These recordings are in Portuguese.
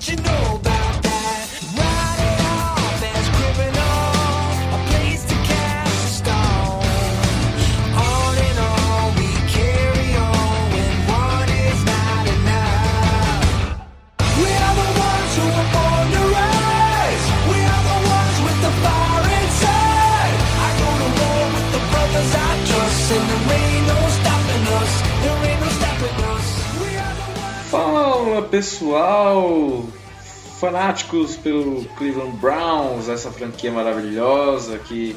You know pessoal, fanáticos pelo Cleveland Browns, essa franquia maravilhosa que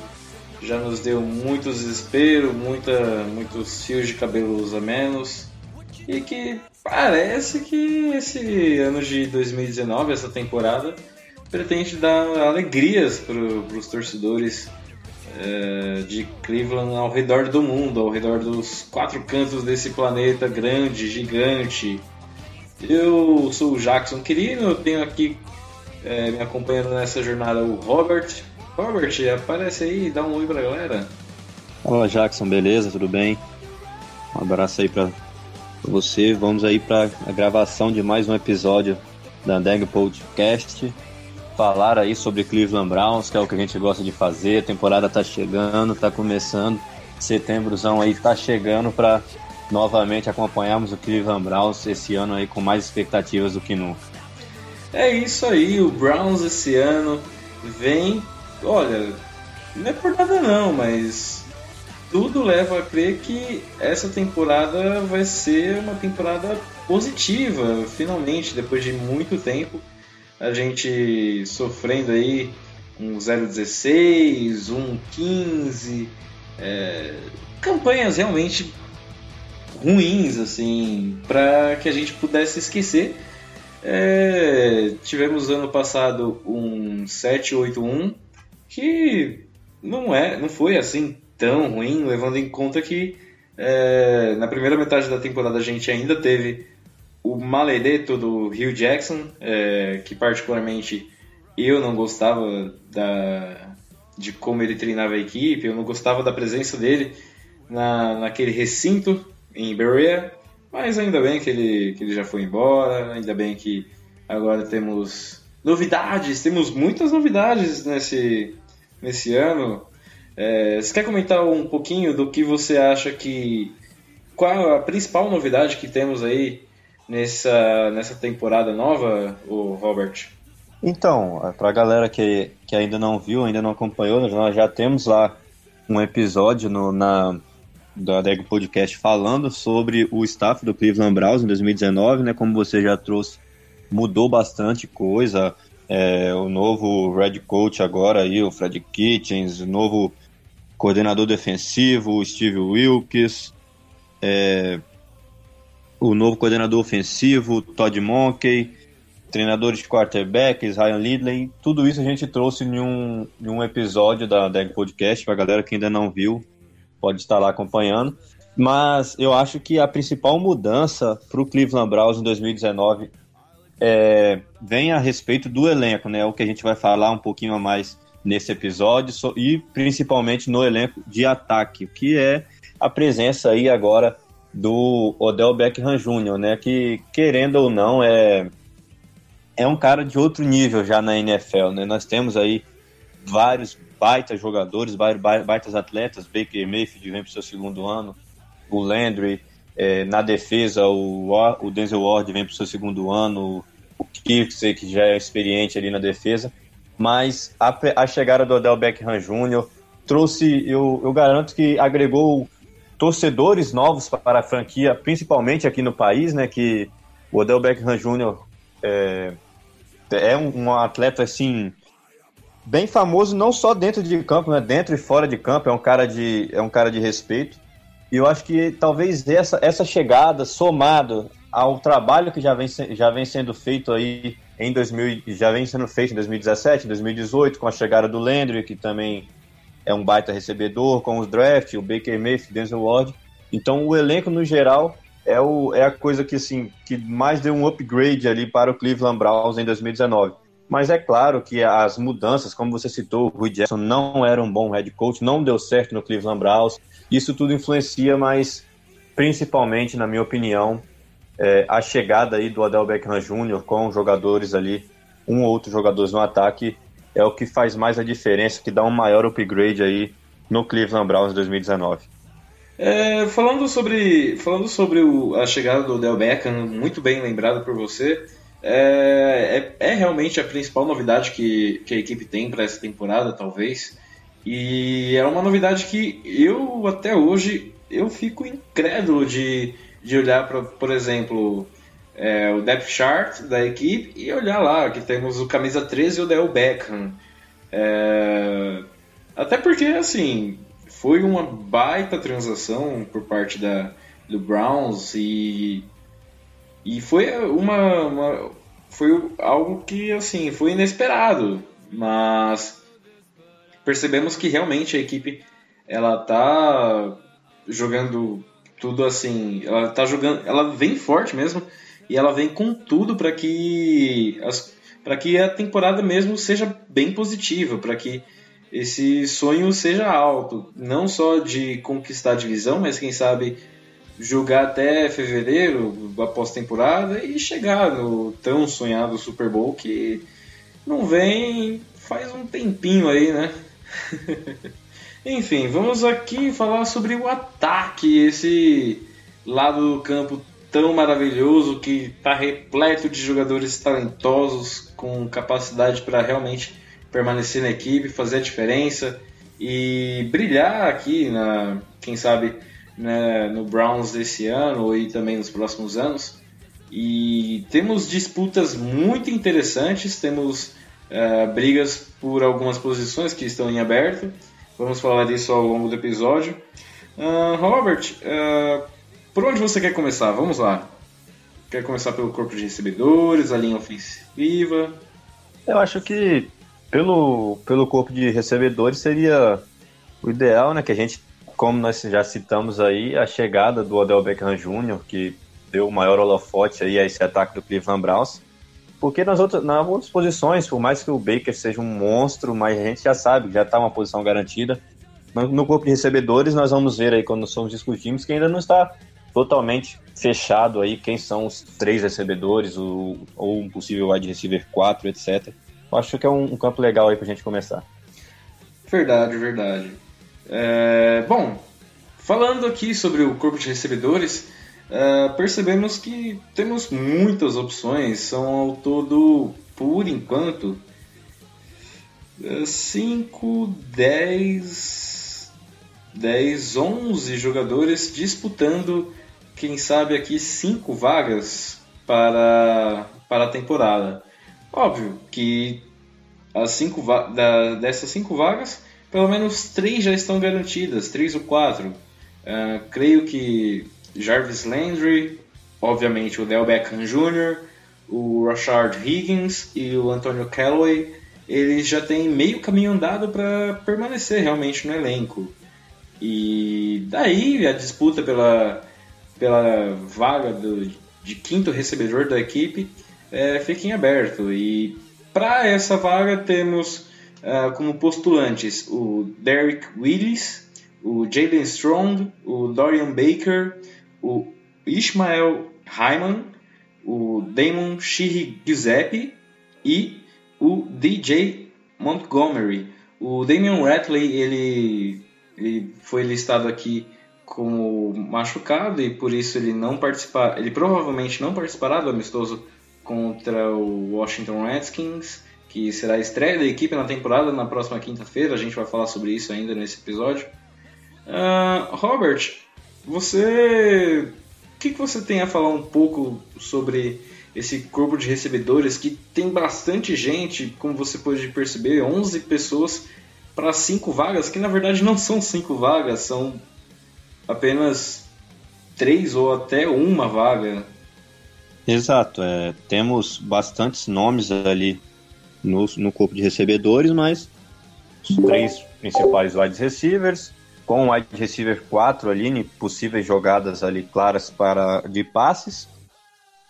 já nos deu muito desespero, muita, muitos fios de cabelos a menos e que parece que esse ano de 2019, essa temporada, pretende dar alegrias para os torcedores eh, de Cleveland ao redor do mundo, ao redor dos quatro cantos desse planeta grande, gigante. Eu sou o Jackson Quirino, eu tenho aqui eh, me acompanhando nessa jornada o Robert. Robert, aparece aí, dá um oi pra galera. Fala Jackson, beleza? Tudo bem? Um abraço aí pra você. Vamos aí pra a gravação de mais um episódio da Dag Podcast. Falar aí sobre Cleveland Browns, que é o que a gente gosta de fazer. A temporada tá chegando, tá começando. Setembrozão aí tá chegando pra novamente acompanharmos o Cleveland Browns esse ano aí com mais expectativas do que nunca. É isso aí, o Browns esse ano vem. Olha, não é por nada não, mas tudo leva a crer que essa temporada vai ser uma temporada positiva, finalmente, depois de muito tempo. A gente sofrendo aí um 0-16, um 15, é, campanhas realmente ruins, assim, para que a gente pudesse esquecer. É, tivemos ano passado um 781 que não é, não foi assim tão ruim, levando em conta que é, na primeira metade da temporada a gente ainda teve o maledeto do Hugh Jackson, é, que particularmente eu não gostava da, de como ele treinava a equipe, eu não gostava da presença dele na, naquele recinto em Berea, mas ainda bem que ele, que ele já foi embora, ainda bem que agora temos novidades, temos muitas novidades nesse, nesse ano. É, você quer comentar um pouquinho do que você acha que. Qual a principal novidade que temos aí nessa, nessa temporada nova, o Robert? Então, para a galera que, que ainda não viu, ainda não acompanhou, nós já temos lá um episódio no, na, da Dego Podcast falando sobre o staff do Cleveland Browns em 2019, né? Como você já trouxe, mudou bastante coisa. É, o novo Red Coach agora aí, o Fred Kitchens, o novo coordenador defensivo, o Steve Wilkes, é, o novo coordenador ofensivo, Todd Monkey, treinadores de quarterbacks, Ryan Lidley, tudo isso a gente trouxe em um, em um episódio da Deg Podcast, para galera que ainda não viu, pode estar lá acompanhando. Mas eu acho que a principal mudança para o Cleveland Browns em 2019 é, vem a respeito do elenco, né? O que a gente vai falar um pouquinho a mais nesse episódio e principalmente no elenco de ataque, que é a presença aí agora do Odell Beckham Jr., né? Que querendo ou não é é um cara de outro nível já na NFL, né? Nós temos aí vários baitas jogadores, baitas atletas, Baker Mayfield vem para o seu segundo ano, o Landry, é, na defesa o, o Denzel Ward vem para o seu segundo ano, o Kirksey, que já é experiente ali na defesa, mas a, a chegada do Odell Beckham Jr. trouxe, eu, eu garanto que agregou torcedores novos para a franquia, principalmente aqui no país, né, que o Odell Beckham Jr. é, é um, um atleta assim bem famoso não só dentro de campo, né? Dentro e fora de campo é um cara de é um cara de respeito. E eu acho que talvez essa essa chegada somado ao trabalho que já vem já vem sendo feito aí em 2000, já vem sendo feito em 2017, 2018, com a chegada do Landry, que também é um baita recebedor, com os draft, o Baker Mayfield, Denzel Ward. Então o elenco no geral é, o, é a coisa que assim que mais deu um upgrade ali para o Cleveland Browns em 2019. Mas é claro que as mudanças, como você citou, o Rui Jackson não era um bom head coach, não deu certo no Cleveland Browns. Isso tudo influencia, mas principalmente, na minha opinião, é, a chegada aí do Adel Beckham Jr. com jogadores ali, um ou outro jogadores no ataque, é o que faz mais a diferença, que dá um maior upgrade aí no Cleveland Browns 2019. É, falando sobre, falando sobre o, a chegada do Odell Beckham, muito bem lembrado por você, é, é, é, realmente a principal novidade que, que a equipe tem para essa temporada, talvez. E é uma novidade que eu, até hoje, eu fico incrédulo de, de olhar para, por exemplo, é, o depth chart da equipe e olhar lá que temos o camisa 13 e o Del Beckham. É, até porque, assim, foi uma baita transação por parte da, do Browns e e foi uma, uma, foi algo que assim foi inesperado, mas percebemos que realmente a equipe ela tá jogando tudo assim, ela tá jogando, ela vem forte mesmo e ela vem com tudo para que para que a temporada mesmo seja bem positiva, para que esse sonho seja alto, não só de conquistar a divisão, mas quem sabe jogar até fevereiro, após temporada, e chegar no tão sonhado Super Bowl que não vem faz um tempinho aí, né? Enfim, vamos aqui falar sobre o ataque, esse lado do campo tão maravilhoso que está repleto de jogadores talentosos com capacidade para realmente permanecer na equipe, fazer a diferença e brilhar aqui na, quem sabe, né, no Browns desse ano e também nos próximos anos. E temos disputas muito interessantes, temos uh, brigas por algumas posições que estão em aberto. Vamos falar disso ao longo do episódio. Uh, Robert, uh, por onde você quer começar? Vamos lá. Quer começar pelo corpo de recebedores, a linha ofensiva? Eu acho que pelo, pelo corpo de recebedores seria o ideal, né? Que a gente como nós já citamos aí, a chegada do Odell Beckham Jr., que deu o maior holofote aí a esse ataque do Cleveland Browns. Porque nas outras, nas outras posições, por mais que o Baker seja um monstro, mas a gente já sabe, já está uma posição garantida. No corpo de recebedores, nós vamos ver aí quando somos discutimos que ainda não está totalmente fechado aí quem são os três recebedores, ou, ou um possível wide receiver 4, etc. Eu acho que é um, um campo legal aí para a gente começar. Verdade, verdade. É, bom, falando aqui sobre o corpo de recebedores, é, percebemos que temos muitas opções, são ao todo, por enquanto, 5, 10, 10, 11 jogadores disputando, quem sabe aqui, 5 vagas para, para a temporada. Óbvio que as cinco dessas 5 vagas pelo menos três já estão garantidas, três ou quatro. Uh, creio que Jarvis Landry, obviamente o Del Beckham Jr., o Rashard Higgins e o Antonio Callaway, eles já têm meio caminho andado para permanecer realmente no elenco. E daí a disputa pela, pela vaga do, de quinto recebedor da equipe é, fica em aberto. E para essa vaga temos uh, como postulantes o Derek Willis, o Jalen Strong, o Dorian Baker, o Ishmael Hyman, o Damon Shiri Giuseppe e o DJ Montgomery. O Damian Ratley ele, ele foi listado aqui como machucado e por isso ele não participar, ele provavelmente não participará do amistoso contra o Washington Redskins que será a estreia da equipe na temporada na próxima quinta-feira. A gente vai falar sobre isso ainda nesse episódio. Uh, Robert, você. O que, que você tem a falar um pouco sobre esse corpo de recebedores que tem bastante gente, como você pode perceber, 11 pessoas para 5 vagas, que na verdade não são 5 vagas, são apenas 3 ou até uma vaga. Exato, é, temos bastantes nomes ali no, no corpo de recebedores, mas os três principais wide receivers, com wide receiver 4 ali, possíveis jogadas ali claras para de passes,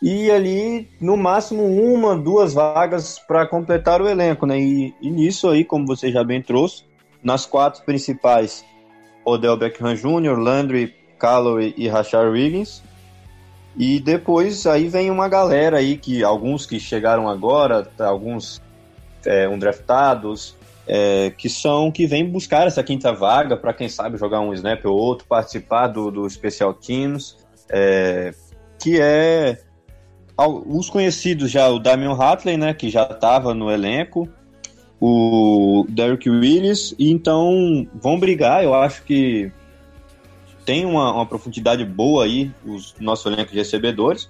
e ali no máximo uma, duas vagas para completar o elenco, né? E, e, nisso aí, como você já bem trouxe, nas quatro principais, Odell Beckham Jr., Landry, Calloway e Rashard Riggins. E depois aí vem uma galera aí que alguns que chegaram agora, alguns é, undraftados, é, que são que vêm buscar essa quinta vaga para quem sabe jogar um snap ou outro, participar do, do Special Teams, é, que é os conhecidos já, o Damian Hatley, né, que já estava no elenco, o Derrick Willis, e então vão brigar, eu acho que tem uma, uma profundidade boa aí, os nosso elenco de recebedores,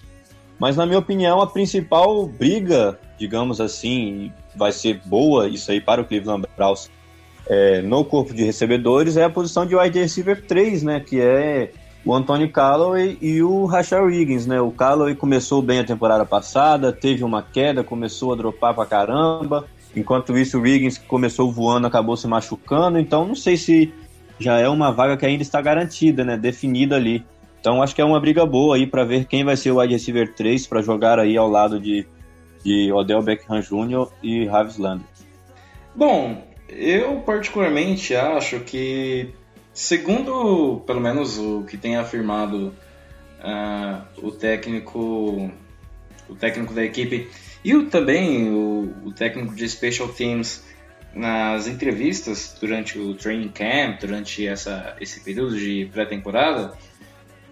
mas na minha opinião a principal briga, digamos assim, vai ser boa isso aí para o Cleveland Browns é, no corpo de recebedores é a posição de wide receiver 3, né, que é o Anthony Callaway e o Rashard Wiggins, né? O Callaway começou bem a temporada passada, teve uma queda, começou a dropar pra caramba. Enquanto isso, o Wiggins começou voando, acabou se machucando. Então, não sei se já é uma vaga que ainda está garantida, né? Definida ali. Então, acho que é uma briga boa aí para ver quem vai ser o wide receiver 3 para jogar aí ao lado de, de Odell Beckham Jr. e Ravis Landry. Bom, eu particularmente acho que Segundo, pelo menos o que tem afirmado uh, o técnico, o técnico da equipe e o, também o, o, técnico de special teams nas entrevistas durante o training camp, durante essa, esse período de pré-temporada,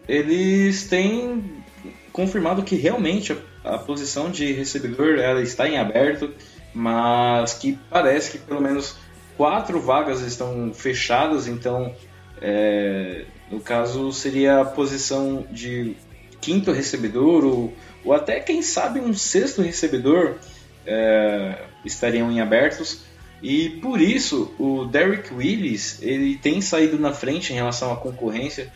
eles têm confirmado que realmente a, a, posição de recebedor ela está em aberto, mas que parece que pelo menos quatro vagas estão fechadas, então é, no caso, seria a posição de quinto recebedor ou, ou até, quem sabe, um sexto recebedor é, estariam em abertos. E por isso, o Derrick Willis ele tem saído na frente em relação à concorrência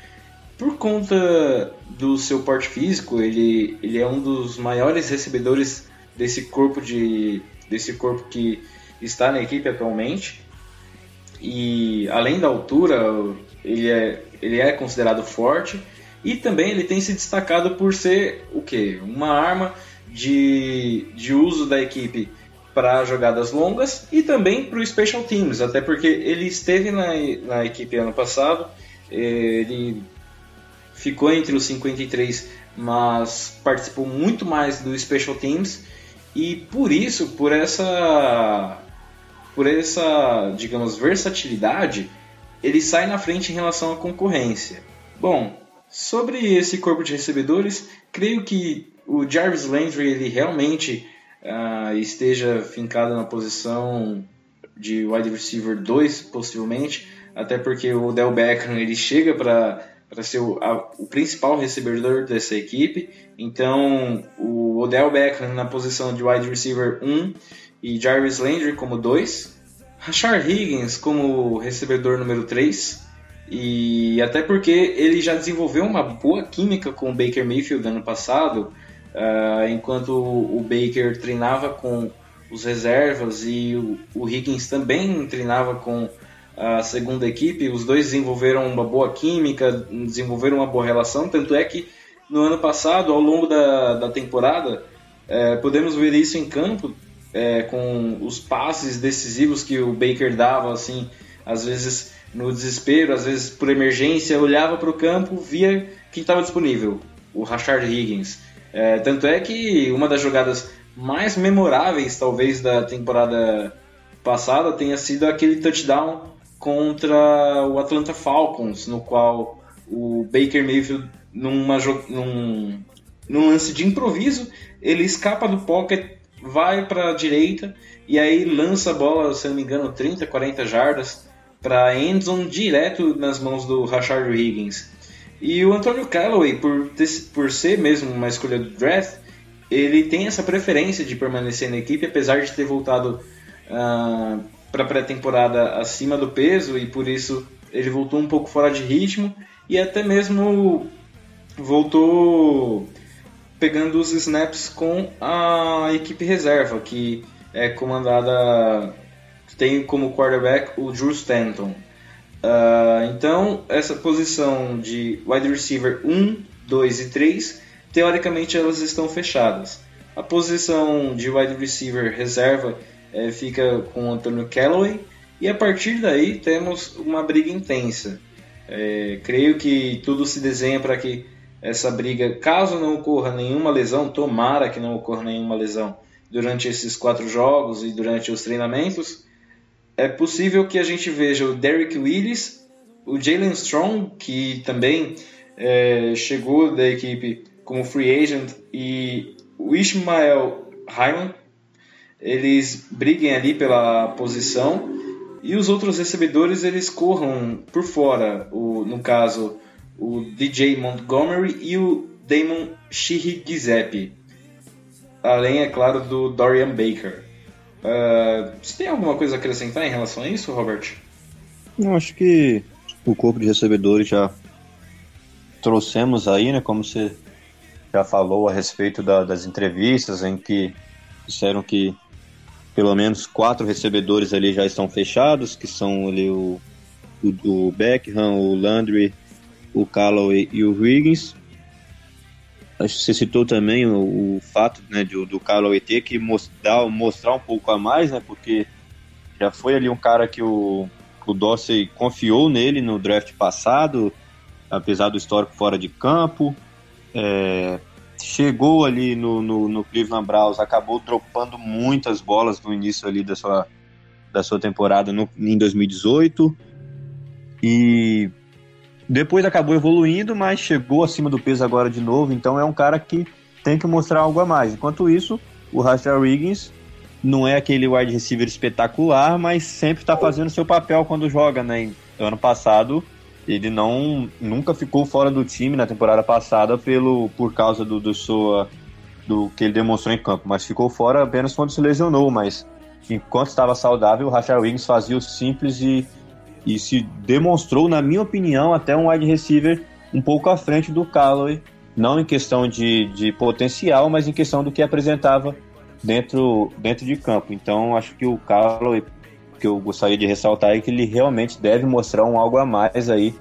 por conta do seu porte físico. Ele, ele é um dos maiores recebedores desse corpo de desse corpo que está na equipe atualmente. E além da altura, ele é, ele é considerado forte e também ele tem se destacado por ser o que? Uma arma de, de uso da equipe para jogadas longas e também para o Special Teams, até porque ele esteve na, na equipe ano passado, ele ficou entre os 53, mas participou muito mais do Special Teams e por isso, por essa por essa, digamos, versatilidade, ele sai na frente em relação à concorrência. Bom, sobre esse corpo de recebedores, creio que o Jarvis Landry ele realmente uh, esteja fincado na posição de wide receiver 2, possivelmente, até porque o Del Beckham ele chega para para ser o, a, o, principal recebedor dessa equipe. Então, o Odell Beckham na posição de wide receiver 1 e Jarvis Landry como 2. Rashard Higgins como recebedor número 3, e até porque ele já desenvolveu uma boa química com o Baker Mayfield ano passado, uh, enquanto o Baker treinava com os reservas e o, o Higgins também treinava com a segunda equipe, os dois desenvolveram uma boa química, desenvolveram uma boa relação, tanto é que no ano passado, ao longo da, da temporada, é, podemos ver isso em campo, é, com os passes decisivos que o Baker dava, assim, às vezes no desespero, às vezes por emergência, olhava para o campo, via quem estava disponível, o Rashard Higgins. É, tanto é que uma das jogadas mais memoráveis, talvez, da temporada passada tenha sido aquele touchdown contra o Atlanta Falcons, no qual o Baker Mayfield, numa, num, num lance de improviso, ele escapa do pocket vai para a direita e aí lança a bola, se não me engano, 30, 40 jardas para endzone direto nas mãos do Rashard Higgins. E o Antonio Callaway, por, ter, por ser mesmo uma escolha do draft, ele tem essa preferência de permanecer na equipe, apesar de ter voltado uh, para a pré-temporada acima do peso e por isso ele voltou um pouco fora de ritmo e até mesmo voltou pegando os snaps com a equipe reserva, que é comandada, tem como quarterback o Drew Stanton. Uh, então, essa posição de wide receiver 1, 2 e 3, teoricamente elas estão fechadas. A posição de wide receiver reserva é, fica com o Antônio Callaway, e a partir daí temos uma briga intensa. É, creio que tudo se desenha para que essa briga, caso não ocorra nenhuma lesão, tomara que não ocorra nenhuma lesão durante esses quatro jogos e durante os treinamentos, é possível que a gente veja o Derrick Willis, o Jalen Strong, que também é, chegou da equipe como free agent, e o Ishmael Hyman, eles briguem ali pela posição e os outros recebedores eles corram por fora, o, no caso o DJ Montgomery e o Damon Giuseppe, além é claro do Dorian Baker. Uh, você tem alguma coisa a acrescentar em relação a isso, Robert? Eu acho que o corpo de recebedores já trouxemos aí, né? Como você já falou a respeito da, das entrevistas em que disseram que pelo menos quatro recebedores ali já estão fechados, que são ali o, o, o Beckham, o Landry, o Callaway e o Higgins. Você citou também o, o fato né, do, do ter que mostrar, mostrar um pouco a mais, né, porque já foi ali um cara que o, o Dorsey confiou nele no draft passado, apesar do histórico fora de campo. É, chegou ali no, no, no, Cleveland Browns, acabou dropando muitas bolas no início ali da sua, da sua temporada no, em 2018 e depois acabou evoluindo, mas chegou acima do peso agora de novo, então é um cara que tem que mostrar algo a mais. Enquanto isso, o Rashad Riggins não é aquele wide receiver espetacular, mas sempre está fazendo seu papel quando joga, né? Ano passado ele não nunca ficou fora do time na temporada passada pelo por causa do, do sua do que ele demonstrou em campo, mas ficou fora apenas quando se lesionou, mas enquanto estava saudável, o Rashard Wings fazia o simples e, e se demonstrou, na minha opinião, até um wide receiver um pouco à frente do Callaway, não em questão de, de potencial, mas em questão do que apresentava dentro, dentro de campo. Então, acho que o Callaway que eu gostaria de ressaltar é que ele realmente deve mostrar um algo a mais aí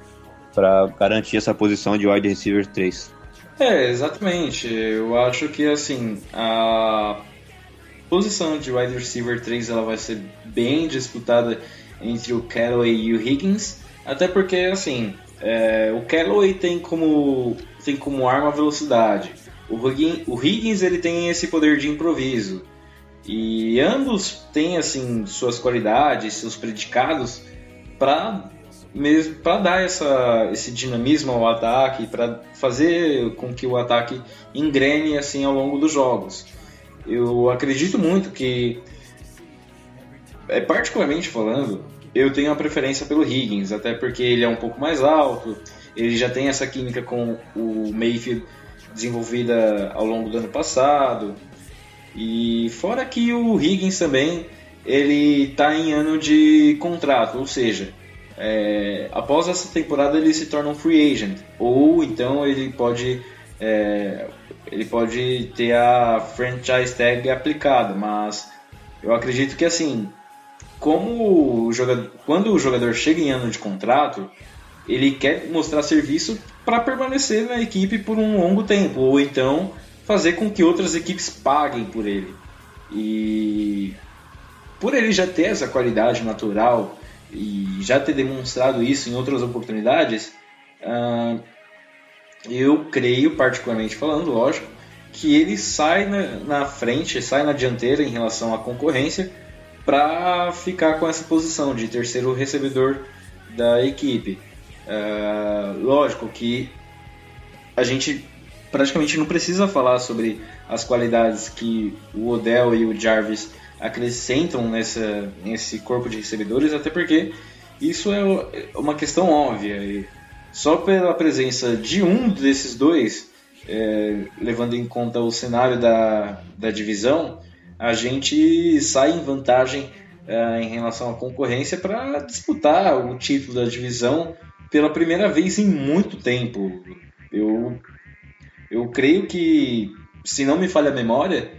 para garantir essa posição de wide receiver 3. É, exatamente. Eu acho que assim, a posição de wide receiver 3 ela vai ser bem disputada entre o Callaway e o Higgins, até porque assim, é, o Callaway tem como tem como arma velocidade. O Higgins, o Higgins ele tem esse poder de improviso. E ambos têm assim suas qualidades, seus predicados para mesmo para dar essa, esse dinamismo ao ataque, para fazer com que o ataque engrene assim ao longo dos jogos. Eu acredito muito que, é, particularmente falando, eu tenho a preferência pelo Higgins, até porque ele é um pouco mais alto, ele já tem essa química com o Mayfield desenvolvida ao longo do ano passado. E fora que o Higgins também ele está em ano de contrato, ou seja, é, após essa temporada ele se torna um free agent, ou então ele pode é, ele pode ter a franchise tag aplicada, mas eu acredito que assim, como o jogador, quando o jogador chega em ano de contrato, ele quer mostrar serviço para permanecer na equipe por um longo tempo, ou então fazer com que outras equipes paguem por ele. E por ele já ter essa qualidade natural e já ter demonstrado isso em outras oportunidades, uh, eu creio, particularmente falando, lógico, que ele sai na, na frente, sai na dianteira em relação à concorrência para ficar com essa posição de terceiro recebedor da equipe. Uh, lógico que a gente praticamente não precisa falar sobre as qualidades que o Odell e o Jarvis acrescentam nessa, nesse corpo de recebedores, até porque isso é uma questão óbvia. só pela presença de um desses dois, é, levando em conta o cenário da, da divisão, a gente sai em vantagem é, em relação à concorrência para disputar o título da divisão pela primeira vez em muito tempo. Eu eu creio que se não me falha a memória,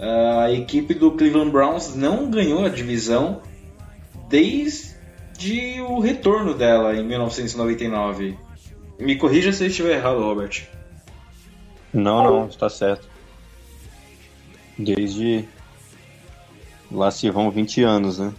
a equipe do Cleveland Browns não ganhou a divisão desde o retorno dela em 1999. Me corrija se eu estiver errado, Robert. Não, não, está certo. Desde lá se vão 20 anos, né?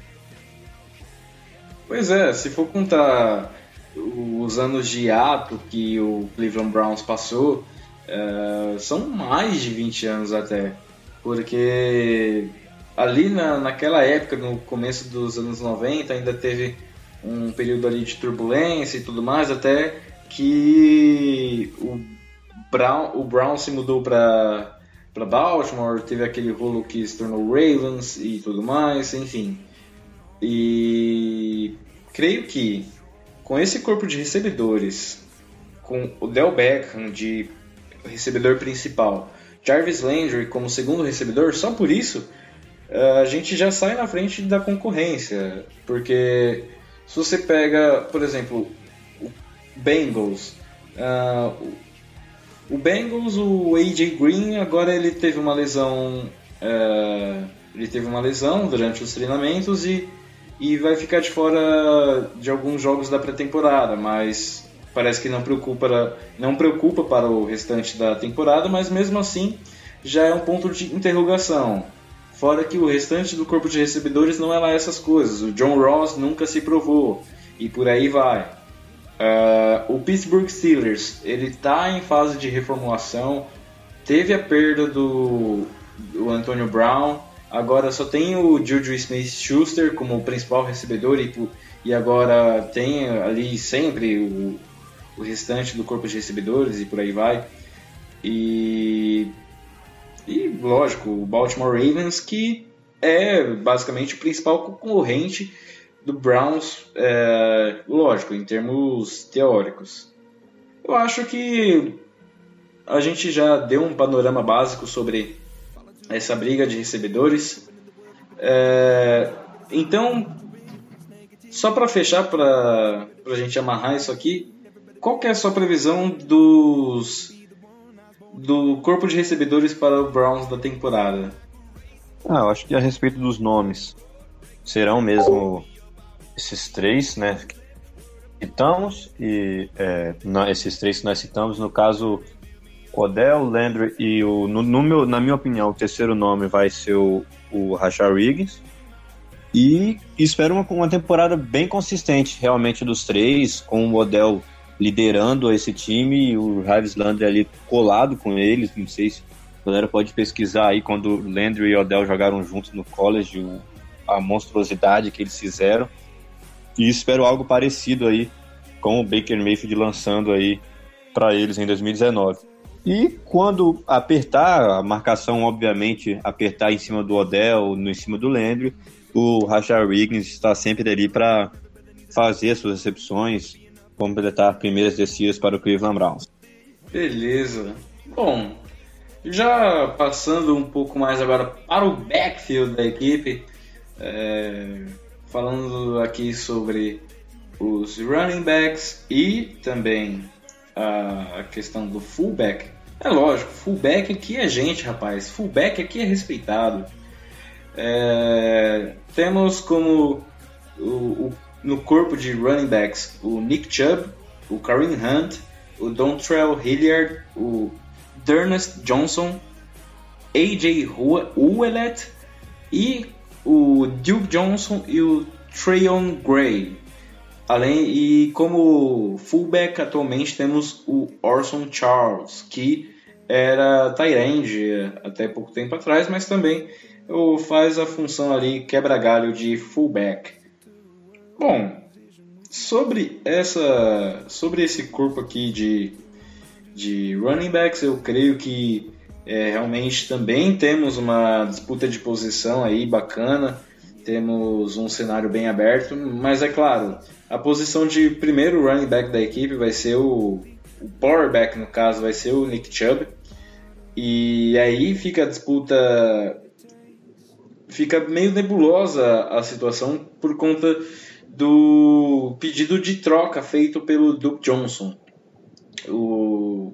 Pois é, se for contar os anos de ato que o Cleveland Browns passou, é, são mais de 20 anos até. Porque ali na, naquela época, no começo dos anos 90, ainda teve um período ali de turbulência e tudo mais, até que o Brown, o Brown se mudou para para Baltimore, teve aquele rolo que se tornou Ravens e tudo mais, enfim. E creio que com esse corpo de recebedores, com o Del Beckham de recebedor principal, Jarvis Landry como segundo recebedor, só por isso a gente já sai na frente da concorrência, porque se você pega, por exemplo, o Bengals, uh, o Bengals, o AJ Green, agora ele teve uma lesão, uh, ele teve uma lesão durante os treinamentos e, e vai ficar de fora de alguns jogos da pré-temporada, mas parece que não preocupa, não preocupa para o restante da temporada, mas mesmo assim já é um ponto de interrogação. Fora que o restante do corpo de recebedores não é lá essas coisas. O John Ross nunca se provou e por aí vai. Uh, o Pittsburgh Steelers ele está em fase de reformulação. Teve a perda do, do Antonio Brown. Agora só tem o Juju Smith-Schuster como principal recebedor e, e agora tem ali sempre o, o restante do corpo de recebedores e por aí vai. E e, lógico, o Baltimore Ravens, que é basicamente o principal concorrente do Browns, é, lógico, em termos teóricos. Eu acho que a gente já deu um panorama básico sobre essa briga de recebedores. É, então, só para fechar, para a gente amarrar isso aqui, qual que é a sua previsão dos do corpo de recebedores para o Browns da temporada? Ah, eu acho que a respeito dos nomes, serão mesmo esses três, né? Citamos, e é, esses três que nós citamos, no caso, Odell, Landry e o. No, no, meu, na minha opinião, o terceiro nome vai ser o, Rashard Riggins. E espero uma, uma temporada bem consistente, realmente, dos três, com o Odell liderando esse time e o Jarvis Landry ali colado com eles. Não sei se a galera pode pesquisar aí quando Landry e Odell jogaram juntos no college, a monstruosidade que eles fizeram. E espero algo parecido aí com o Baker Mayfield lançando aí para eles em 2019. E quando apertar, a marcação obviamente apertar em cima do Odell, no em cima do Landry, o Rashard Riggins está sempre ali para fazer as suas recepções, completar primeiras descidas para o Cleveland Browns. Beleza. Bom, já passando um pouco mais agora para o backfield da equipe, é, falando aqui sobre os running backs e também a questão do fullback. É lógico, fullback aqui é gente, rapaz. Fullback aqui é respeitado. É, temos como o, o no corpo de running backs o Nick Chubb, o Kareem Hunt, o Dontrell Hilliard, o Dernest Johnson, AJ Ouellet e o Duke Johnson e o Trayon Gray. Além e como fullback atualmente temos o Orson Charles, que era Tyrande até pouco tempo atrás, mas também faz a função ali quebra-galho de fullback. Bom, sobre essa, sobre esse corpo aqui de, de running backs, eu creio que é, realmente também temos uma disputa de posição aí bacana, temos um cenário bem aberto, mas é claro, a posição de primeiro running back da equipe vai ser o, o power back, no caso, vai ser o Nick Chubb, e aí fica a disputa, fica meio nebulosa a situação por conta do pedido de troca feito pelo Duke Johnson. O,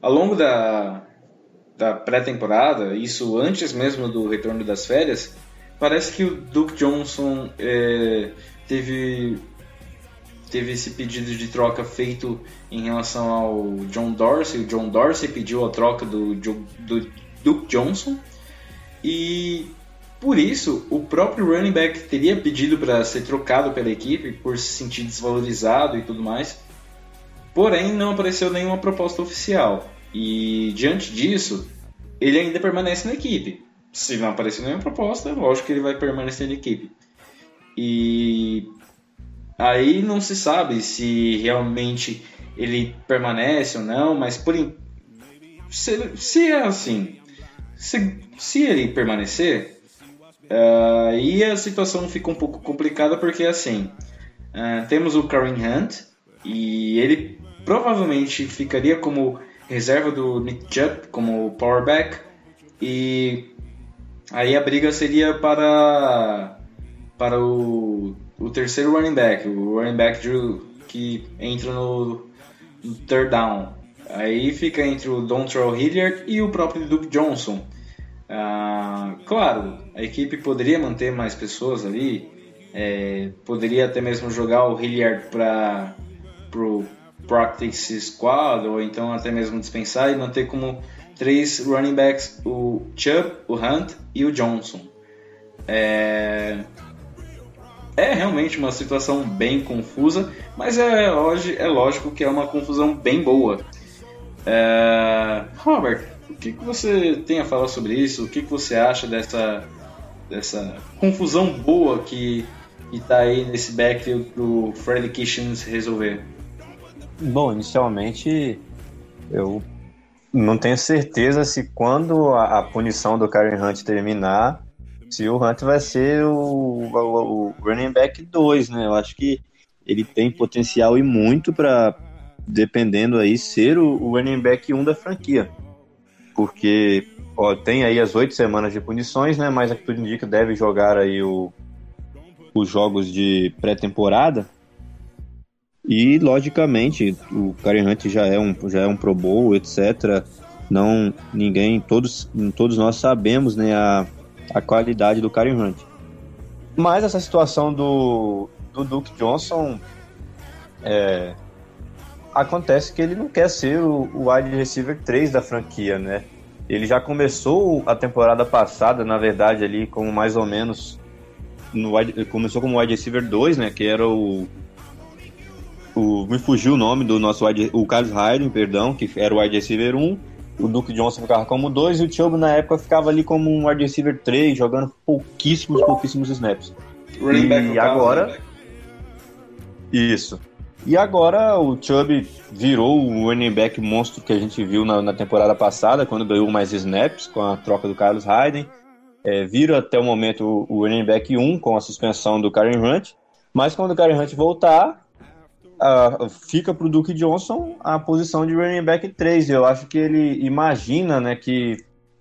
ao longo da, da pré-temporada, isso antes mesmo do retorno das férias, parece que o Duke Johnson é, teve teve esse pedido de troca feito em relação ao John Dorsey. O John Dorsey pediu a troca do, do Duke Johnson e por isso o próprio running back teria pedido para ser trocado pela equipe por se sentir desvalorizado e tudo mais. Porém, não apareceu nenhuma proposta oficial. E diante disso, ele ainda permanece na equipe. Se não aparecer nenhuma proposta, lógico que ele vai permanecer na equipe. E aí não se sabe se realmente ele permanece ou não, mas por se, se é assim, se, se ele permanecer, uh, aí a situação fica um pouco complicada porque assim uh, temos o Kareem Hunt e ele provavelmente ficaria como reserva do Nick Chubb como powerback e aí a briga seria para para o, o terceiro running back, o running back de, que entra no, no third down. Aí fica entre o Dontrell Hilliard e o próprio Duke Johnson. Ah, claro, a equipe poderia manter mais pessoas ali, é, poderia até mesmo jogar o Hilliard para o practice squad ou então até mesmo dispensar e manter como três running backs o Chubb, o Hunt e o Johnson. É, é realmente uma situação bem confusa, mas é, é lógico que é uma confusão bem boa. É, Robert, o que, que você tem a falar sobre isso? O que, que você acha dessa, dessa confusão boa que está aí nesse backfield para o Freddy Kitchens resolver? Bom, inicialmente eu não tenho certeza se quando a, a punição do Karen Hunt terminar, se o Hunt vai ser o, o, o running back 2, né? Eu acho que ele tem potencial e muito para, dependendo aí, ser o, o running back 1 da franquia. Porque ó, tem aí as oito semanas de punições, né? Mas a que tudo indica deve jogar aí o, os jogos de pré-temporada. E, logicamente, o Karen Hunt já é um, já é um Pro Bowl, etc. Não, ninguém, todos, todos nós sabemos, né, a, a qualidade do Karen Hunt. Mas essa situação do, do Duke Johnson é, acontece que ele não quer ser o, o wide receiver 3 da franquia, né? Ele já começou a temporada passada, na verdade, ali como mais ou menos no wide, começou como wide receiver 2, né, que era o o, me fugiu o nome do nosso wide, o Carlos Hayden, perdão, que era o wide receiver 1, o Duke Johnson ficava como 2 e o Chubb na época ficava ali como um wide receiver 3, jogando pouquíssimos, pouquíssimos snaps. Running back e agora Isso. E agora o Chubb virou o running back monstro que a gente viu na, na temporada passada, quando ganhou mais snaps com a troca do Carlos Hayden. É, vira até o momento o, running back 1 com a suspensão do Karen Hunt. Mas quando o Karen Hunt voltar, fica para o Duke Johnson a posição de running back 3. Eu acho que ele imagina né, que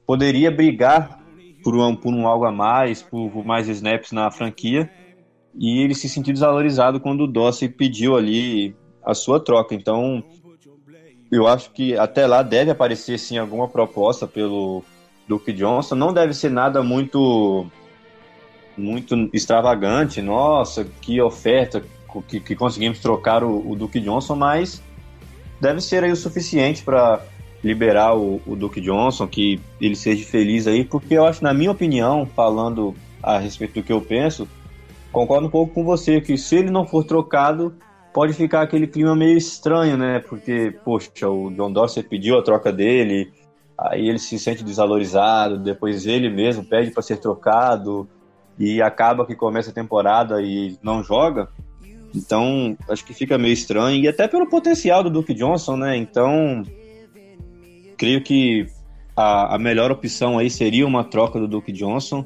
poderia brigar por um, por um algo a mais, por, por mais snaps na franquia. E ele se sentiu desvalorizado quando o Dossi pediu ali a sua troca. Então, eu acho que até lá deve aparecer sim alguma proposta pelo Duke Johnson. Não deve ser nada muito muito extravagante. Nossa, que oferta, que, que conseguimos trocar o, o, Duke Johnson, mas deve ser aí o suficiente para liberar o, o, Duke Johnson, que ele seja feliz aí, porque eu acho, na minha opinião, falando a respeito do que eu penso, concordo um pouco com você, que se ele não for trocado, pode ficar aquele clima meio estranho, né? Porque, poxa, o John Dorsey pediu a troca dele, aí ele se sente desvalorizado, depois ele mesmo pede para ser trocado e acaba que começa a temporada e não joga. Então, acho que fica meio estranho. E até pelo potencial do Duke Johnson, né? Então, creio que a, a melhor opção aí seria uma troca do Duke Johnson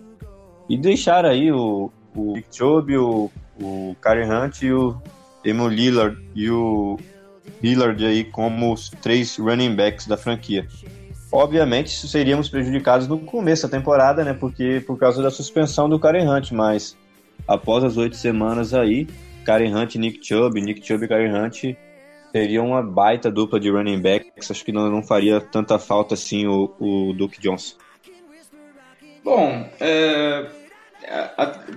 e deixar aí o, o Nick Chubb, o, o Karen Hunt e o Emil Lillard e o Lillard aí como os três running backs da franquia. Obviamente, seríamos prejudicados no começo da temporada, né? Porque por causa da suspensão do Karen Hunt, mas após as oito semanas aí, Karen Hunt, Nick Chubb, Nick Chubb e Karen Hunt seria uma baita dupla de running backs. Acho que não, não faria tanta falta assim o, o Duke Johnson. Bom, é,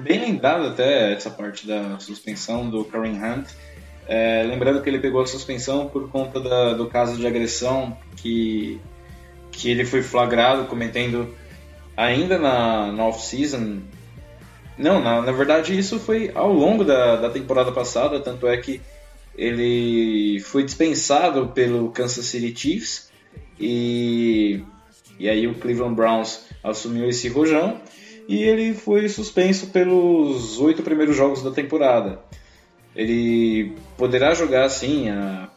bem lembrado até essa parte da suspensão do Karen Hunt. É, lembrando que ele pegou a suspensão por conta da, do caso de agressão que, que ele foi flagrado cometendo ainda na, na off-season. Não, na, na verdade isso foi ao longo da, da temporada passada, tanto é que ele foi dispensado pelo Kansas City Chiefs e, e aí o Cleveland Browns assumiu esse rojão e ele foi suspenso pelos oito primeiros jogos da temporada. Ele poderá jogar sim a,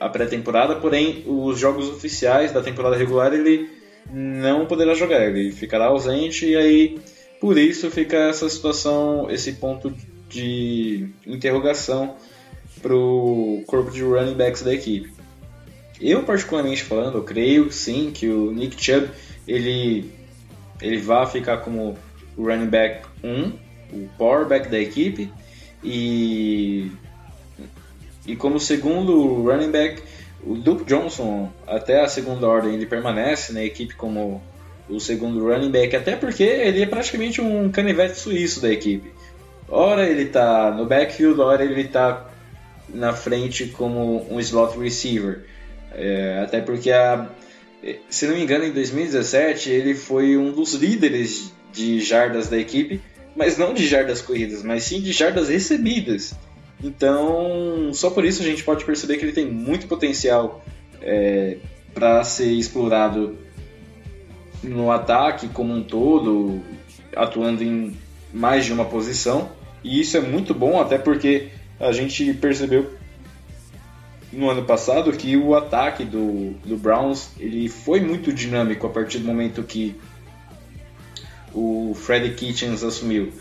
a pré-temporada, porém os jogos oficiais da temporada regular ele não poderá jogar, ele ficará ausente e aí por isso fica essa situação, esse ponto de interrogação para o corpo de running backs da equipe. Eu particularmente falando, eu creio sim que o Nick Chubb ele ele vai ficar como o running back 1, o power back da equipe e e como segundo running back o Duke Johnson até a segunda ordem ele permanece na equipe como o segundo running back até porque ele é praticamente um canivete suíço da equipe. Ora ele está no backfield, ora ele está na frente como um slot receiver. É, até porque, a, se não me engano, em 2017 ele foi um dos líderes de jardas da equipe, mas não de jardas corridas, mas sim de jardas recebidas. Então, só por isso a gente pode perceber que ele tem muito potencial é, para ser explorado no ataque como um todo, atuando em mais de uma posição. E isso é muito bom, até porque a gente percebeu no ano passado que o ataque do, do Browns ele foi muito dinâmico a partir do momento que o Freddy Kitchens assumiu.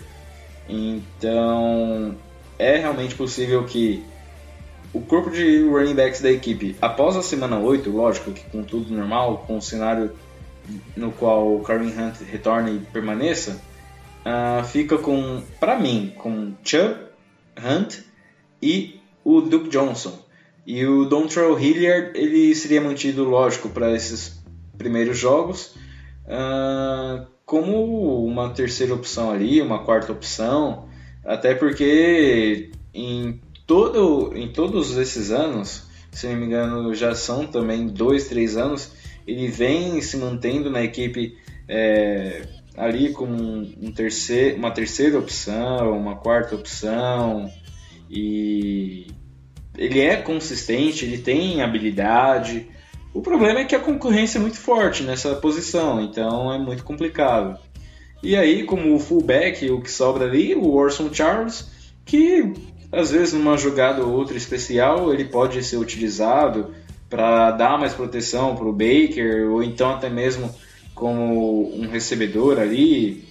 Então é realmente possível que o corpo de running backs da equipe, após a semana 8, lógico que com tudo normal, com o cenário no qual o Kareem Hunt retorne e permaneça, uh, fica com, para mim, com Chubb, Hunt, e o Duke Johnson. E o Dontrell Hilliard ele seria mantido, lógico, para esses primeiros jogos, uh, como uma terceira opção ali, uma quarta opção, até porque em, todo, em todos esses anos, se não me engano, já são também dois, três anos, ele vem se mantendo na equipe é, ali como um, terceiro, uma terceira opção, uma quarta opção, e ele é consistente, ele tem habilidade. O problema é que a concorrência é muito forte nessa posição, então é muito complicado. E aí, como o fullback, o que sobra ali, o Orson Charles, que às vezes numa jogada ou outra especial ele pode ser utilizado para dar mais proteção para o Baker, ou então até mesmo como um recebedor ali,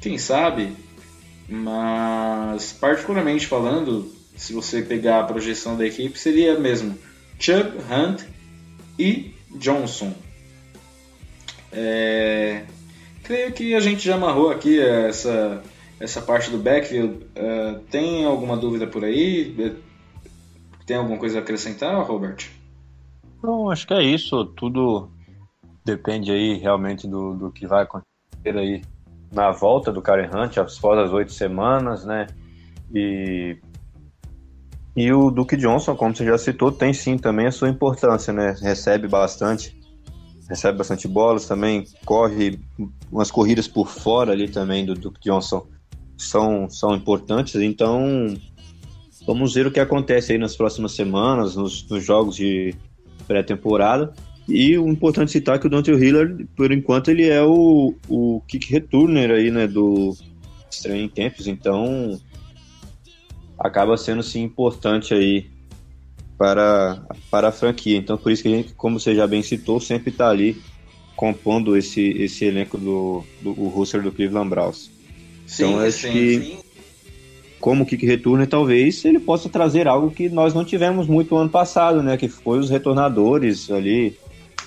quem sabe. Mas, particularmente falando, se você pegar a projeção da equipe, seria mesmo Chubb, Hunt e Johnson. É, creio que a gente já amarrou aqui essa, essa parte do backfield. É, tem alguma dúvida por aí? Tem alguma coisa a acrescentar, Robert? Não, acho que é isso. Tudo depende aí realmente do, do que vai acontecer aí na volta do Karen Hunt após as oito semanas, né? E, e o Duke Johnson, como você já citou, tem sim também a sua importância, né? Recebe bastante, recebe bastante bolas também, corre umas corridas por fora ali também do Duke Johnson são, são importantes, então vamos ver o que acontece aí nas próximas semanas, nos, nos jogos de pré-temporada. E o importante citar que o Dante Hiller, por enquanto, ele é o, o kick returner aí, né, do Estranho em então acaba sendo sim importante aí para, para a franquia. Então por isso que a gente, como você já bem citou, sempre está ali compondo esse, esse elenco do, do o roster do Cleveland Browns. Sim, então acho sim, que sim. como kick returner, talvez ele possa trazer algo que nós não tivemos muito ano passado, né? Que foi os retornadores ali,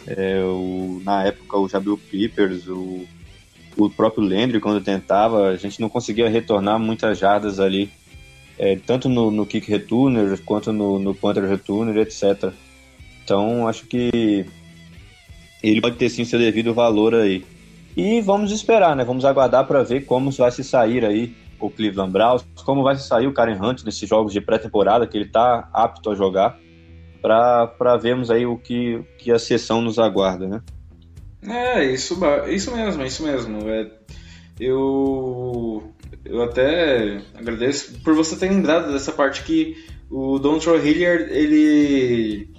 é, o, na época o Jabil Peppers, o, o próprio Landry quando tentava, a gente não conseguia retornar muitas jardas ali é, tanto no, no kick returner quanto no, no punter returner, etc. Então acho que ele pode ter sim seu devido valor aí. E vamos esperar, né? Vamos aguardar para ver como vai se sair aí o Cleveland Browns, como vai se sair o Karen Hunt nesses jogos de pré-temporada, que ele está apto a jogar, para vermos aí o que, que a sessão nos aguarda, né? É, isso, isso mesmo, isso mesmo. É, eu, eu até agradeço por você ter lembrado dessa parte que o Dontrell Hilliard, ele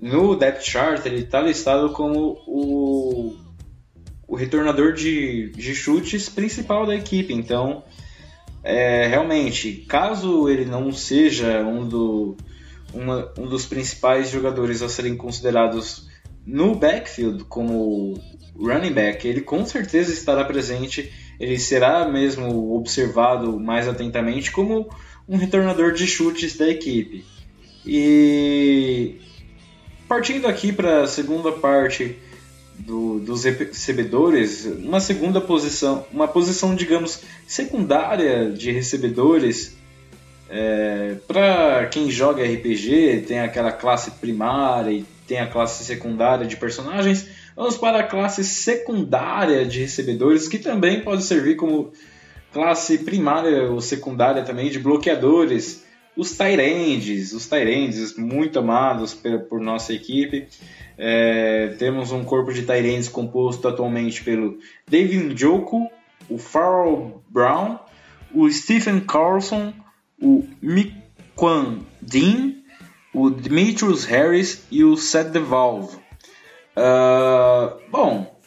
no depth chart, ele está listado como o, o retornador de, de chutes principal da equipe. Então, é, realmente, caso ele não seja um, do, uma, um dos principais jogadores a serem considerados no backfield como running back, ele com certeza estará presente, ele será mesmo observado mais atentamente como um retornador de chutes da equipe. E partindo aqui para a segunda parte do, dos recebedores, uma segunda posição, uma posição, digamos, secundária de recebedores. É, para quem joga RPG, tem aquela classe primária e tem a classe secundária de personagens. Vamos para a classe secundária de recebedores, que também pode servir como classe primária ou secundária também de bloqueadores. Os Tyrands, os Tyrands muito amados por, nossa equipe. É, temos um corpo de Tyrands composto atualmente pelo David Njoku, o Farrell Brown, o Stephen Carlson, o Miquan Dean, o Demetrius Harris e o Seth DeValve. Uh, bom,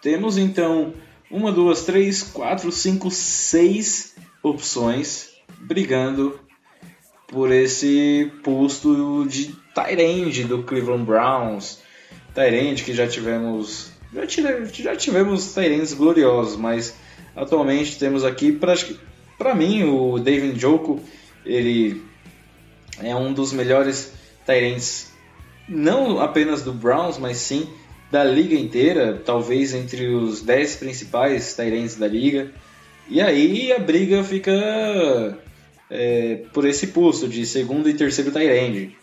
temos então uma, duas, três, quatro, cinco, seis opções brigando por esse posto de Tyrande do Cleveland Browns. Tyrande que já tivemos. Já, tivemos, já tivemos Tyrands gloriosos, mas atualmente temos aqui, para mim, o David Joko, ele é um dos melhores Tyrants, não apenas do Browns, mas sim da liga inteira, talvez entre os 10 principais Tyrants da liga. E aí a briga fica é, por esse posto de segundo e terceiro Tyrande.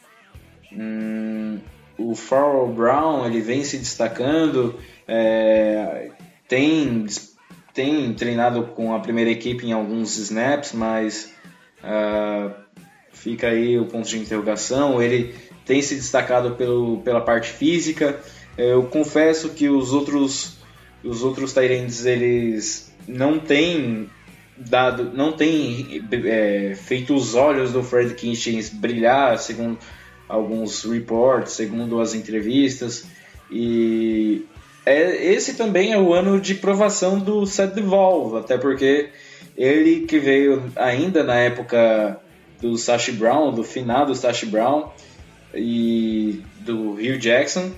Hum, o Farrell Brown ele vem se destacando, é, tem, tem treinado com a primeira equipe em alguns snaps, mas uh, fica aí o ponto de interrogação. Ele tem se destacado pelo, pela parte física. Eu confesso que os outros os outros Tyrants eles não têm dado, não têm é, feito os olhos do Fred Kitchens brilhar, segundo alguns reports, segundo as entrevistas. E é, esse também é o ano de provação do Seth Devolve, até porque ele que veio ainda na época do Sashi Brown, do finado Sashi Brown e do Hugh Jackson,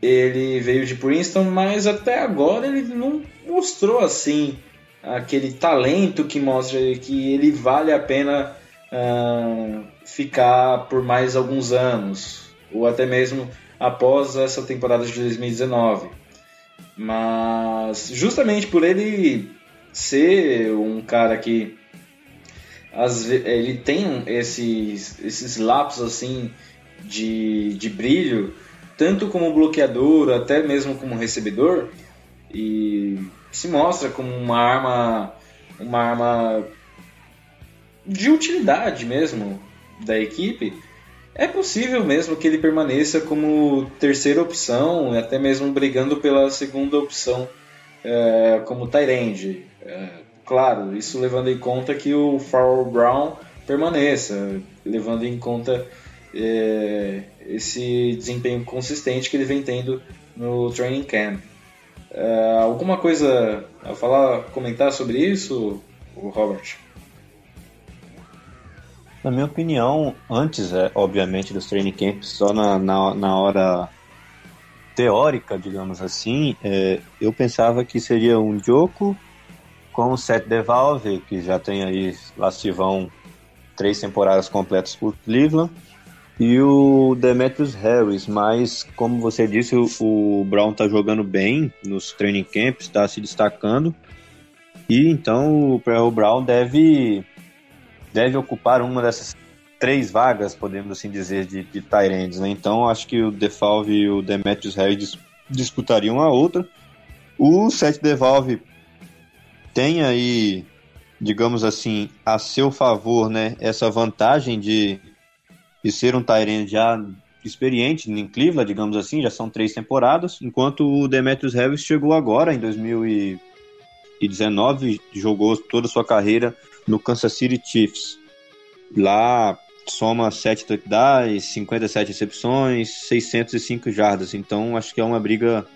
ele veio de Princeton, mas até agora ele não mostrou assim aquele talento que mostra que ele vale a pena uh, ficar por mais alguns anos, ou até mesmo após essa temporada de 2019. Mas justamente por ele ser um cara que as, ele tem esses, esses lapsos assim de, de brilho, tanto como bloqueador, até mesmo como recebedor, e se mostra como uma arma, uma arma de utilidade mesmo da equipe, é possível mesmo que ele permaneça como terceira opção, até mesmo brigando pela segunda opção é, como Tyrande. É, claro, isso levando em conta que o Farrell Brown permaneça, levando em conta é, esse desempenho consistente que ele vem tendo no training camp. É, alguma coisa a falar, comentar sobre isso, Robert? Na minha opinião, antes, é, obviamente, dos training camps, só na, na, na hora teórica, digamos assim, é, eu pensava que seria um Joko com o Seth DeValve, que já tem aí, lá se vão três temporadas completas por Cleveland, e o Demetrius Harris, mas como você disse, o, o Brown tá jogando bem nos training camps, está se destacando, e então o, o Brown deve deve ocupar uma dessas três vagas, podemos assim dizer, de, de Tyrands, né? Então acho que o Devalve e o Demetrius Harris disputariam a outra. O Seth Devalve tem aí, digamos assim, a seu favor, né, essa vantagem de, de ser um Tyrant já experiente em Cleveland, digamos assim, já são três temporadas, enquanto o Demetrius Harris chegou agora, em 2019, jogou toda a sua carreira no Kansas City Chiefs. Lá soma 7 touchdowns, 57 recepções, 605 jardas. Então acho que é uma briga,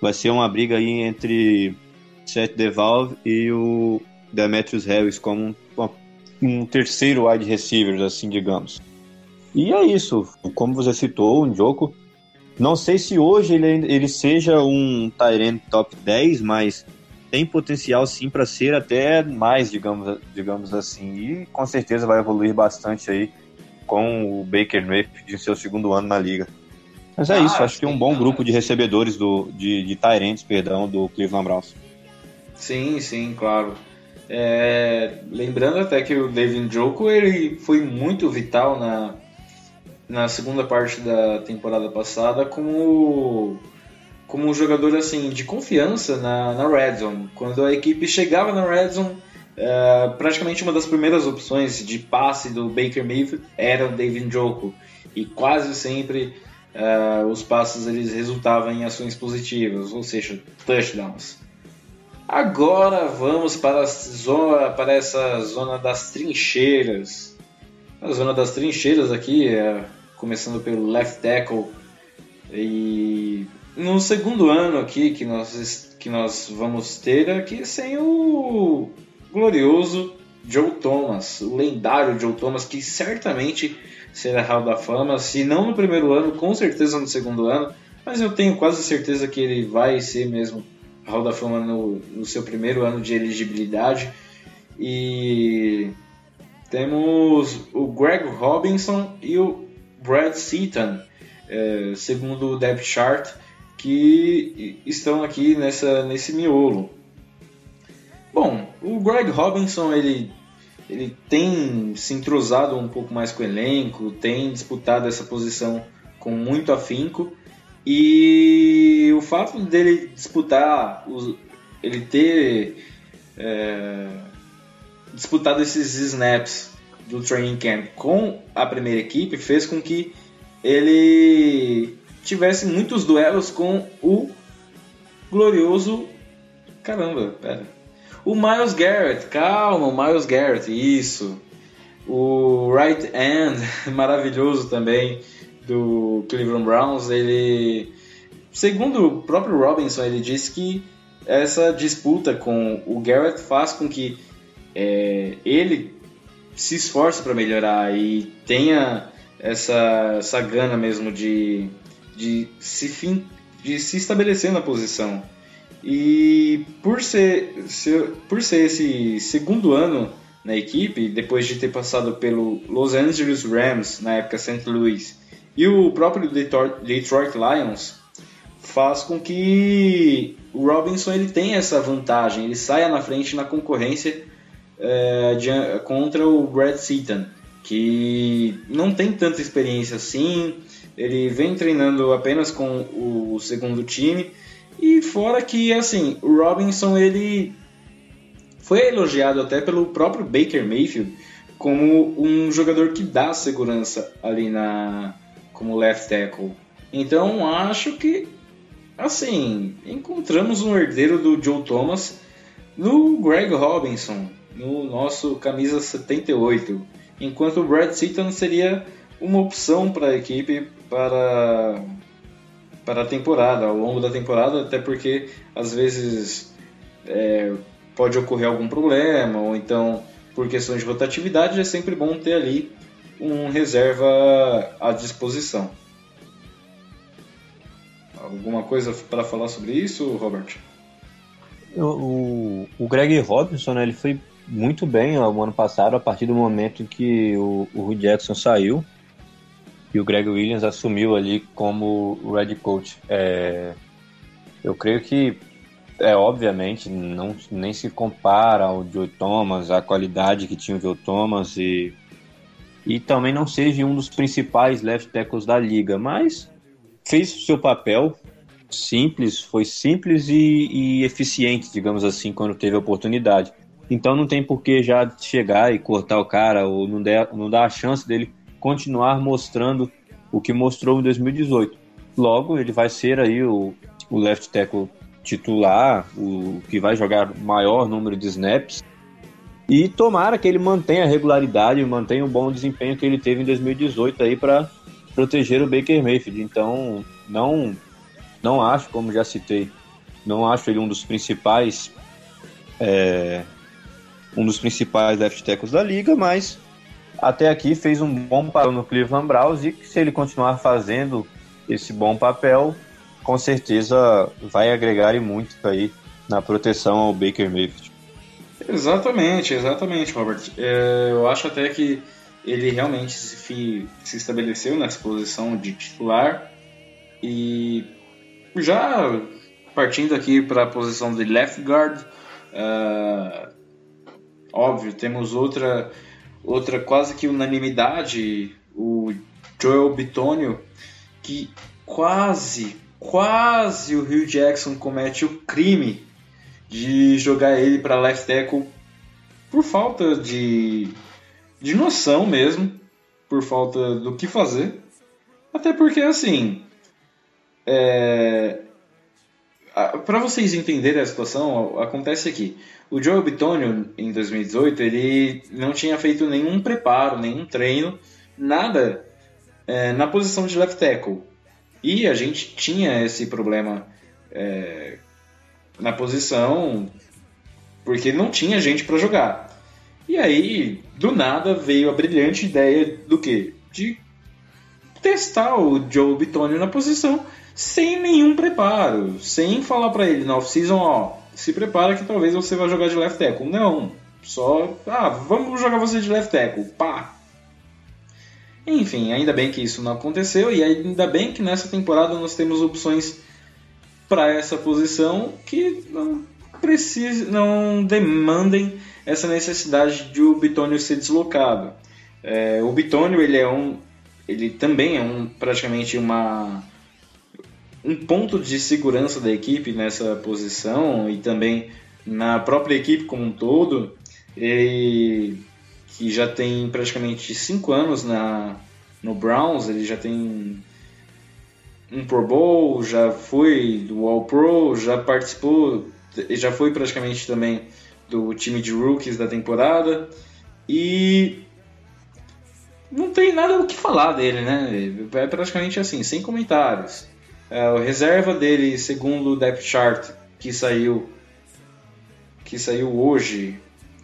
vai ser uma briga aí entre Seth DeValve e o Demetrius Harris como um, um terceiro wide receiver, assim digamos. E é isso, como você citou, um jogo. Não sei se hoje ele, ele seja um Tyrant top 10, mas tem potencial sim para ser até mais, digamos, digamos assim. E com certeza vai evoluir bastante aí com o Baker Mayfield em seu segundo ano na liga. Mas é ah, isso, acho que é um bom grupo de recebedores do, de, de Tyrants, perdão, do Cleveland Browns. Sim, sim, claro. É, lembrando até que o David Joko ele foi muito vital na, na segunda parte da temporada passada como como um jogador assim de confiança na, na Red Zone. Quando a equipe chegava na Red Zone, é, praticamente uma das primeiras opções de passe do Baker Mayfield era o David Joko e quase sempre uh, os passes eles resultavam em ações positivas, ou seja, touchdowns. Agora vamos para, zona, para essa zona das trincheiras. A zona das trincheiras aqui, é, começando pelo left tackle. E no segundo ano aqui que nós, que nós vamos ter aqui sem o glorioso Joe Thomas, o lendário Joe Thomas, que certamente será Hall da Fama, se não no primeiro ano, com certeza no segundo ano, mas eu tenho quase certeza que ele vai ser mesmo Hall da Fama no, no seu primeiro ano de elegibilidade. E temos o Greg Robinson e o Brad Seaton, é, segundo o depth chart, que estão aqui nessa, nesse miolo. Bom, o Greg Robinson ele, ele tem se entrosado um pouco mais com o elenco, tem disputado essa posição com muito afinco e o fato dele disputar, ele ter é, disputado esses snaps do training camp com a primeira equipe fez com que ele tivesse muitos duelos com o glorioso. Caramba, pera. O Miles Garrett, calma, o Miles Garrett, isso. O right end, maravilhoso também do Cleveland Browns, ele, segundo o próprio Robinson, ele disse que essa disputa com o Garrett faz com que é, ele se esforce para melhorar e tenha essa, essa gana mesmo de, de, se fim, de se estabelecer na posição. E por ser, ser, por ser esse segundo ano na equipe, depois de ter passado pelo Los Angeles Rams, na época St. Louis, e o próprio Detroit Lions faz com que o Robinson ele tenha essa vantagem, ele saia na frente na concorrência é, de, contra o Brad Seaton, que não tem tanta experiência assim, ele vem treinando apenas com o segundo time. E fora que assim o Robinson ele foi elogiado até pelo próprio Baker Mayfield como um jogador que dá segurança ali na como left tackle. Então acho que assim encontramos um herdeiro do Joe Thomas no Greg Robinson, no nosso camisa 78, enquanto o Brad Seaton seria uma opção para a equipe para para a temporada, ao longo da temporada, até porque às vezes é, pode ocorrer algum problema, ou então por questões de rotatividade é sempre bom ter ali um reserva à disposição. Alguma coisa para falar sobre isso, Robert? O, o Greg Robinson, né, ele foi muito bem no ano passado, a partir do momento em que o, o Jackson saiu e o Greg Williams assumiu ali como o head coach. É, eu creio que é obviamente não nem se compara ao Joe Thomas, a qualidade que tinha o Joe Thomas e e também não seja um dos principais left tackles da liga, mas fez o seu papel simples, foi simples e, e eficiente, digamos assim, quando teve a oportunidade. Então não tem por que já chegar e cortar o cara ou não, der, não dar a chance dele continuar mostrando o que mostrou em 2018. Logo, ele vai ser aí o, o left tackle titular, o que vai jogar maior número de snaps. E tomara que ele mantenha a regularidade, mantenha o bom desempenho que ele teve em 2018 aí para proteger o Baker Mayfield. Então, não não acho, como já citei, não acho ele um dos principais é, um dos principais left tackles da liga, mas até aqui fez um bom papel no Cleveland Browns e se ele continuar fazendo esse bom papel, com certeza vai agregar e muito aí na proteção ao Baker Mayfield. Exatamente, exatamente, Robert. É, eu acho até que ele realmente se, estabeleceu nessa posição de titular e já partindo aqui para a posição de left guard, uh, óbvio, temos outra, outra quase que unanimidade, o Joel Bitonio, que quase, quase o Rio Jackson comete o crime de jogar ele para left tackle por falta de, de noção mesmo, por falta do que fazer. Até porque, assim, é, para vocês entenderem a situação, acontece aqui. O Joe Bitonio, em 2018, ele não tinha feito nenhum preparo, nenhum treino, nada é, na posição de left tackle. E a gente tinha esse problema é, na posição porque não tinha gente para jogar. E aí, do nada, veio a brilhante ideia do que? De testar o Joe Bitonio na posição sem nenhum preparo, sem falar para ele na off-season, ó, se prepara que talvez você vá jogar de left tackle. Não, só, ah, vamos jogar você de left tackle, pá. Enfim, ainda bem que isso não aconteceu e ainda bem que nessa temporada nós temos opções para essa posição que não precisam, não demandem essa necessidade de o Bitônio ser deslocado. É, o Bitônio ele é um, ele também é um praticamente uma um ponto de segurança da equipe nessa posição e também na própria equipe como um todo, e que já tem praticamente cinco anos na, no Browns, ele já tem um Pro Bowl, já foi do All Pro, já participou, já foi praticamente também do time de rookies da temporada e não tem nada o que falar dele, né? É praticamente assim, sem comentários. É, o reserva dele, segundo o depth chart que saiu que saiu hoje,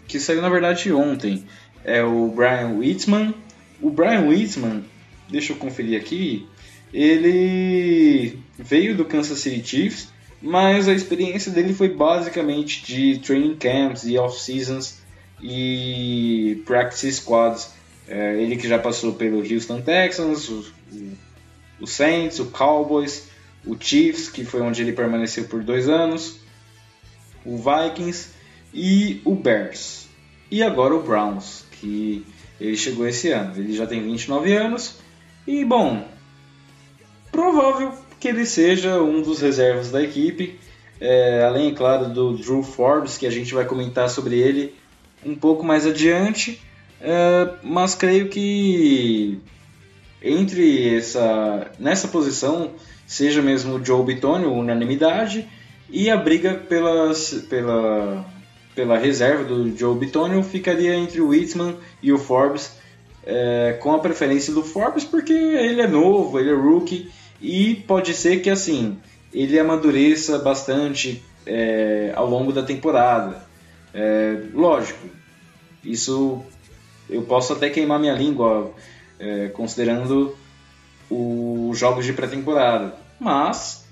que saiu na verdade ontem, é o Brian Whitman. O Brian Whitman, deixa eu conferir aqui, ele veio do Kansas City Chiefs, mas a experiência dele foi basicamente de training camps e off-seasons e practice squads. É, ele que já passou pelo Houston Texans, o, o Saints, o Cowboys, o Chiefs, que foi onde ele permaneceu por dois anos, o Vikings e o Bears. E agora o Browns, que ele chegou esse ano. Ele já tem 29 anos e, bom, provável que ele seja um dos reservas da equipe. É, além, claro, do Drew Forbes, que a gente vai comentar sobre ele um pouco mais adiante. É, mas creio que entre essa nessa posição seja mesmo o Joe Bitonio, unanimidade, e a briga pelas, pela, pela reserva do Joe Bitonio ficaria entre o Whitman e o Forbes, é, com a preferência do Forbes porque ele é novo, ele é rookie, e pode ser que assim ele amadureça bastante é, ao longo da temporada. É, lógico, isso eu posso até queimar minha língua é, considerando os jogos de pré-temporada. Mas,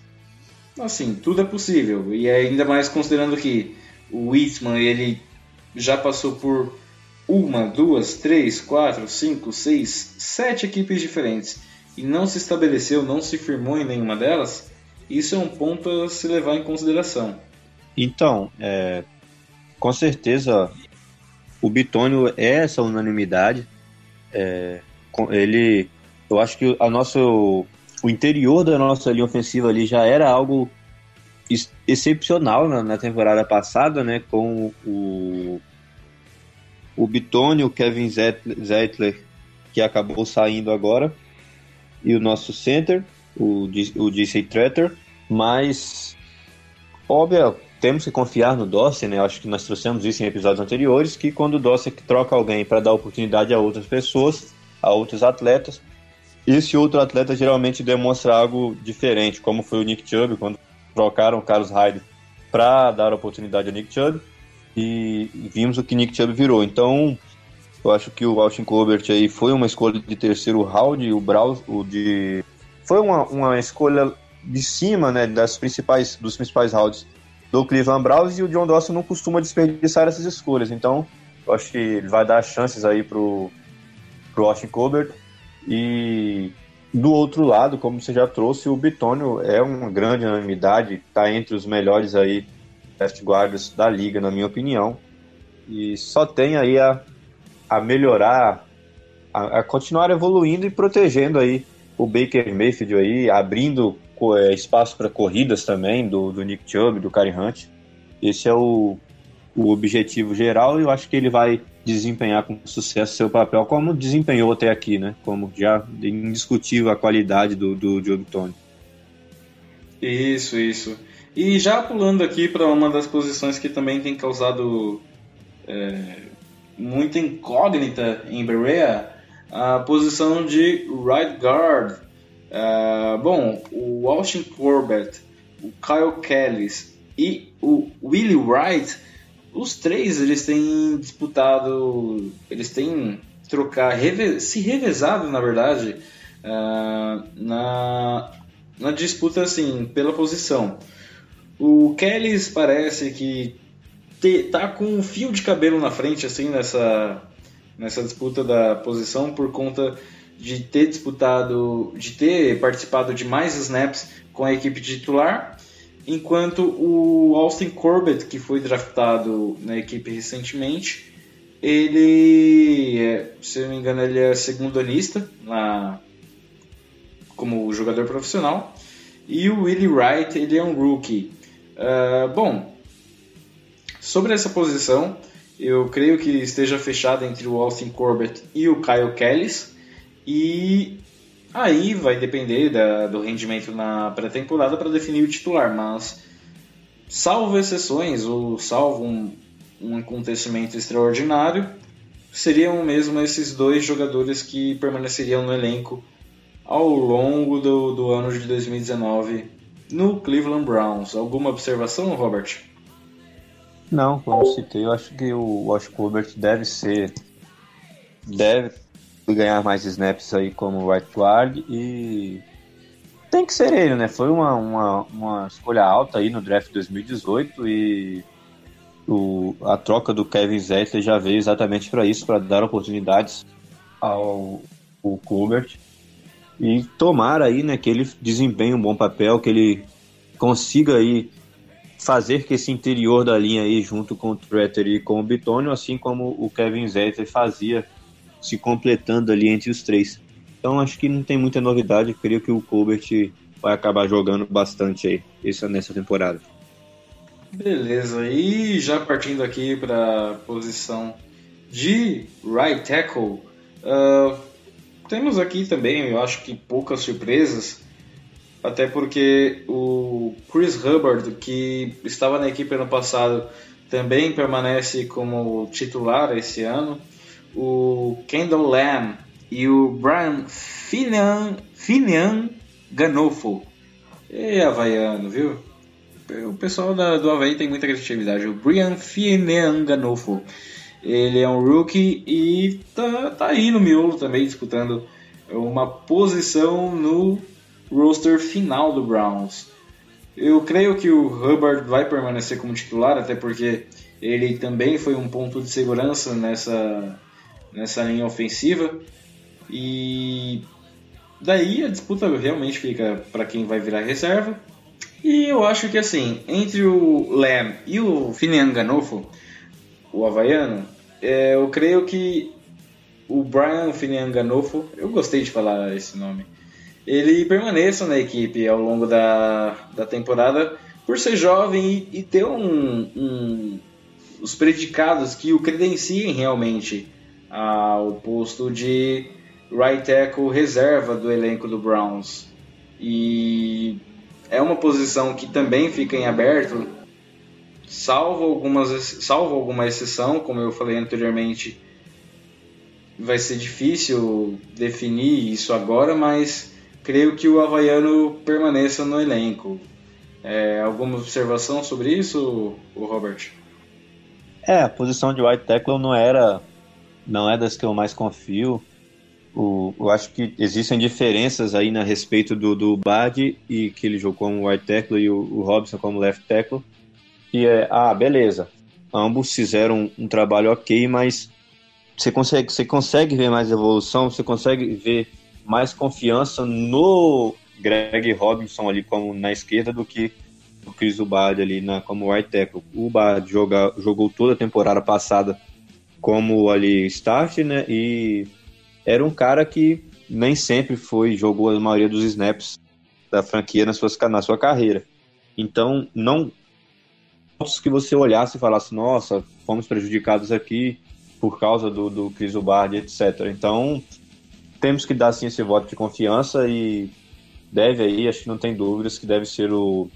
assim, tudo é possível. E ainda mais considerando que o Whitman ele já passou por uma, duas, três, quatro, cinco, seis, sete equipes diferentes e não se estabeleceu, não se firmou em nenhuma delas, isso é um ponto a se levar em consideração. Então, é, com certeza o Bitônio é essa unanimidade. É, ele, eu acho que a nosso, o interior da nossa linha ofensiva ali já era algo excepcional na, na temporada passada, né? Com o o Bitônio, o Kevin Zettler, que acabou saindo agora, e o nosso center, o, o DC Tretter, mas óbvio, temos que confiar no Dawson, né? Acho que nós trouxemos isso em episódios anteriores, que quando o Dawson troca alguém para dar oportunidade a outras pessoas, a outros atletas, esse outro atleta geralmente demonstra algo diferente, como foi o Nick Chubb, quando trocaram o Carlos Hyde para dar oportunidade ao Nick Chubb, e vimos o que Nick Chubb virou. Então, eu acho que o Austin Colbert aí foi uma escolha de terceiro round, o Browns, o de foi uma, uma escolha de cima, né, das principais dos principais rounds do Cleveland Browns e o John Dawson não costuma desperdiçar essas escolhas. Então, eu acho que ele vai dar chances aí pro pro Austin Colbert e do outro lado, como você já trouxe, o Bitônio é uma grande unanimidade, está entre os melhores aí left guards da liga, na minha opinião. E só tem aí a, a melhorar, a, a continuar evoluindo e protegendo aí o Baker Mayfield aí, abrindo é, espaço para corridas também do, do Nick Chubb, do Karen Hunt. Esse é o, o objetivo geral e eu acho que ele vai desempenhar com sucesso seu papel, como desempenhou até aqui, né? Como já indiscutível a qualidade do, do Joe Tony. Isso, isso. E já pulando aqui para uma das posições que também tem causado é, muita incógnita em Berea, a posição de right guard. Uh, bom, o Austin Corbett, o Kyle Kellis e o Willie Wright, os três eles têm disputado, eles têm trocar, reve, se revezado na verdade uh, na, na disputa assim pela posição. O Kellys parece que te, tá com um fio de cabelo na frente, assim, nessa, nessa disputa da posição, por conta de ter disputado, de ter participado de mais snaps com a equipe titular, enquanto o Austin Corbett, que foi draftado na equipe recentemente, ele, é, se não me engano, ele é segundo anista na, como jogador profissional, e o Willie Wright, ele é um rookie. Uh, bom, sobre essa posição, eu creio que esteja fechada entre o Austin Corbett e o Kyle Kellis. E aí vai depender da, do rendimento na pré-temporada para definir o titular. Mas, salvo exceções ou salvo um, um acontecimento extraordinário, seriam mesmo esses dois jogadores que permaneceriam no elenco ao longo do, do ano de 2019 no Cleveland Browns. Alguma observação, Robert? Não, como citei, eu acho que o Wash Colbert deve ser. deve ganhar mais snaps aí como right guard e. Tem que ser ele, né? Foi uma, uma, uma escolha alta aí no draft 2018 e o, a troca do Kevin Zettler já veio exatamente para isso, para dar oportunidades ao, ao Colbert e tomar aí, né, que ele desempenhe um bom papel, que ele consiga aí fazer que esse interior da linha aí, junto com o Tretter e com o Bitônio, assim como o Kevin Zetter fazia, se completando ali entre os três. Então acho que não tem muita novidade, creio que o Colbert vai acabar jogando bastante aí essa, nessa temporada. Beleza, e já partindo aqui para a posição de right tackle, uh, temos aqui também, eu acho que poucas surpresas, até porque o Chris Hubbard, que estava na equipe ano passado, também permanece como titular esse ano. O Kendall Lamb e o Brian Finian, Finian Ganofo. E havaiano, viu? O pessoal da, do Havaí tem muita criatividade. O Brian Finian Ganofo. Ele é um rookie e tá, tá aí no miolo também disputando uma posição no roster final do Browns. Eu creio que o Hubbard vai permanecer como titular, até porque ele também foi um ponto de segurança nessa, nessa linha ofensiva. E daí a disputa realmente fica para quem vai virar reserva E eu acho que assim, entre o Lamb e o Finian Ganofo, o havaiano, é, eu creio que o Brian Finian Ganofo, eu gostei de falar esse nome, ele permaneça na equipe ao longo da, da temporada por ser jovem e, e ter um, um, os predicados que o credenciem realmente ao posto de right tackle reserva do elenco do Browns. E é uma posição que também fica em aberto, salvo, algumas, salvo alguma exceção, como eu falei anteriormente. Vai ser difícil definir isso agora, mas creio que o Havaiano permaneça no elenco. É, alguma observação sobre isso, Robert? É, a posição de white tackle não era, não é das que eu mais confio. O, eu acho que existem diferenças aí na respeito do, do Bad e que ele jogou como white tackle e o, o Robson como left tackle. E é, ah, beleza. Ambos fizeram um, um trabalho ok, mas você consegue, você consegue ver mais evolução, você consegue ver mais confiança no Greg Robinson ali como na esquerda do que o Chris Ubad ali na, como right tackle. O Ubad jogou toda a temporada passada como ali start, né? E era um cara que nem sempre foi, jogou a maioria dos snaps da franquia na, suas, na sua carreira. Então, não que você olhasse e falasse, nossa, fomos prejudicados aqui por causa do, do Chris Ubard, etc. Então, temos que dar sim esse voto de confiança e deve aí, acho que não tem dúvidas que deve ser o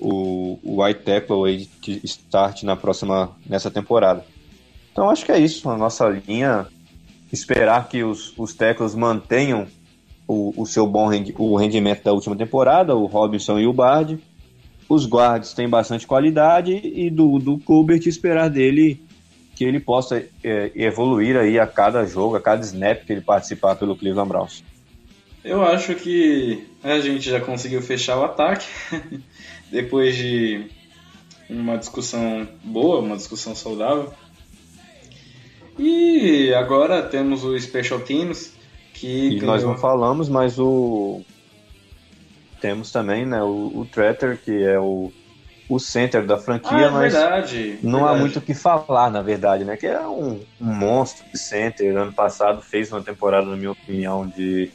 o, o white tackle aí que start na próxima nessa temporada. Então acho que é isso, a nossa linha esperar que os, os tackles mantenham o, o seu bom rendi, o rendimento da última temporada, o Robinson e o Bard. Os guards têm bastante qualidade e do, do Colbert esperar dele que ele possa é, evoluir aí a cada jogo, a cada snap que ele participar pelo Cleveland Browns. Eu acho que a gente já conseguiu fechar o ataque. depois de uma discussão boa, uma discussão saudável. E agora temos o Special Teams, que e ganhou... nós não falamos, mas o temos também, né, o, o Tretter, que é o, o center da franquia, ah, é mas verdade, não verdade. há muito o que falar, na verdade, né, que é um, um, monstro de center. Ano passado fez uma temporada, na minha opinião, de,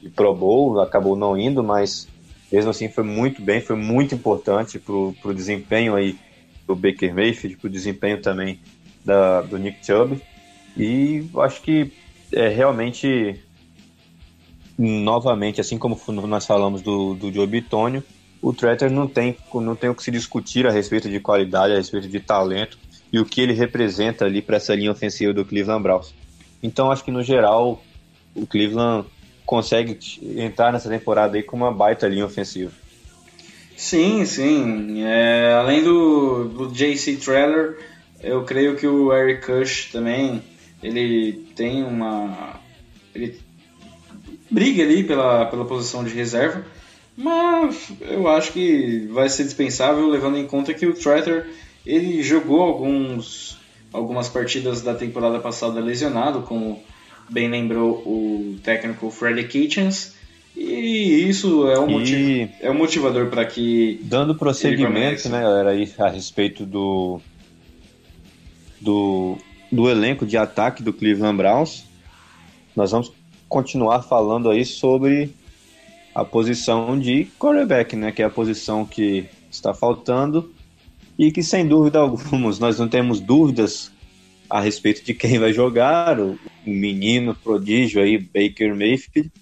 de Pro Bowl, acabou não indo, mas mesmo assim foi muito bem, foi muito importante para o desempenho aí do Baker Mayfield, para o desempenho também da, do Nick Chubb. E acho que é realmente, novamente, assim como nós falamos do, do Joe Bitônio, o Tretter não tem, não tem o que se discutir a respeito de qualidade, a respeito de talento e o que ele representa ali para essa linha ofensiva do Cleveland Browns. Então acho que no geral o Cleveland consegue entrar nessa temporada aí com uma baita linha ofensiva. Sim, sim. É, além do, do JC Treller, eu creio que o Eric Kush também, ele tem uma... Ele briga ali pela, pela posição de reserva, mas eu acho que vai ser dispensável, levando em conta que o Tretter, ele jogou alguns, algumas partidas da temporada passada lesionado, como bem lembrou o técnico Freddy Kitchens. E isso é um, motiv é um motivador para que. Dando prosseguimento, né, galera, aí a respeito do, do, do elenco de ataque do Cleveland Browns, nós vamos continuar falando aí sobre a posição de quarterback, né, que é a posição que está faltando e que sem dúvida alguma nós não temos dúvidas a respeito de quem vai jogar, o, menino prodígio aí, Baker Mayfield,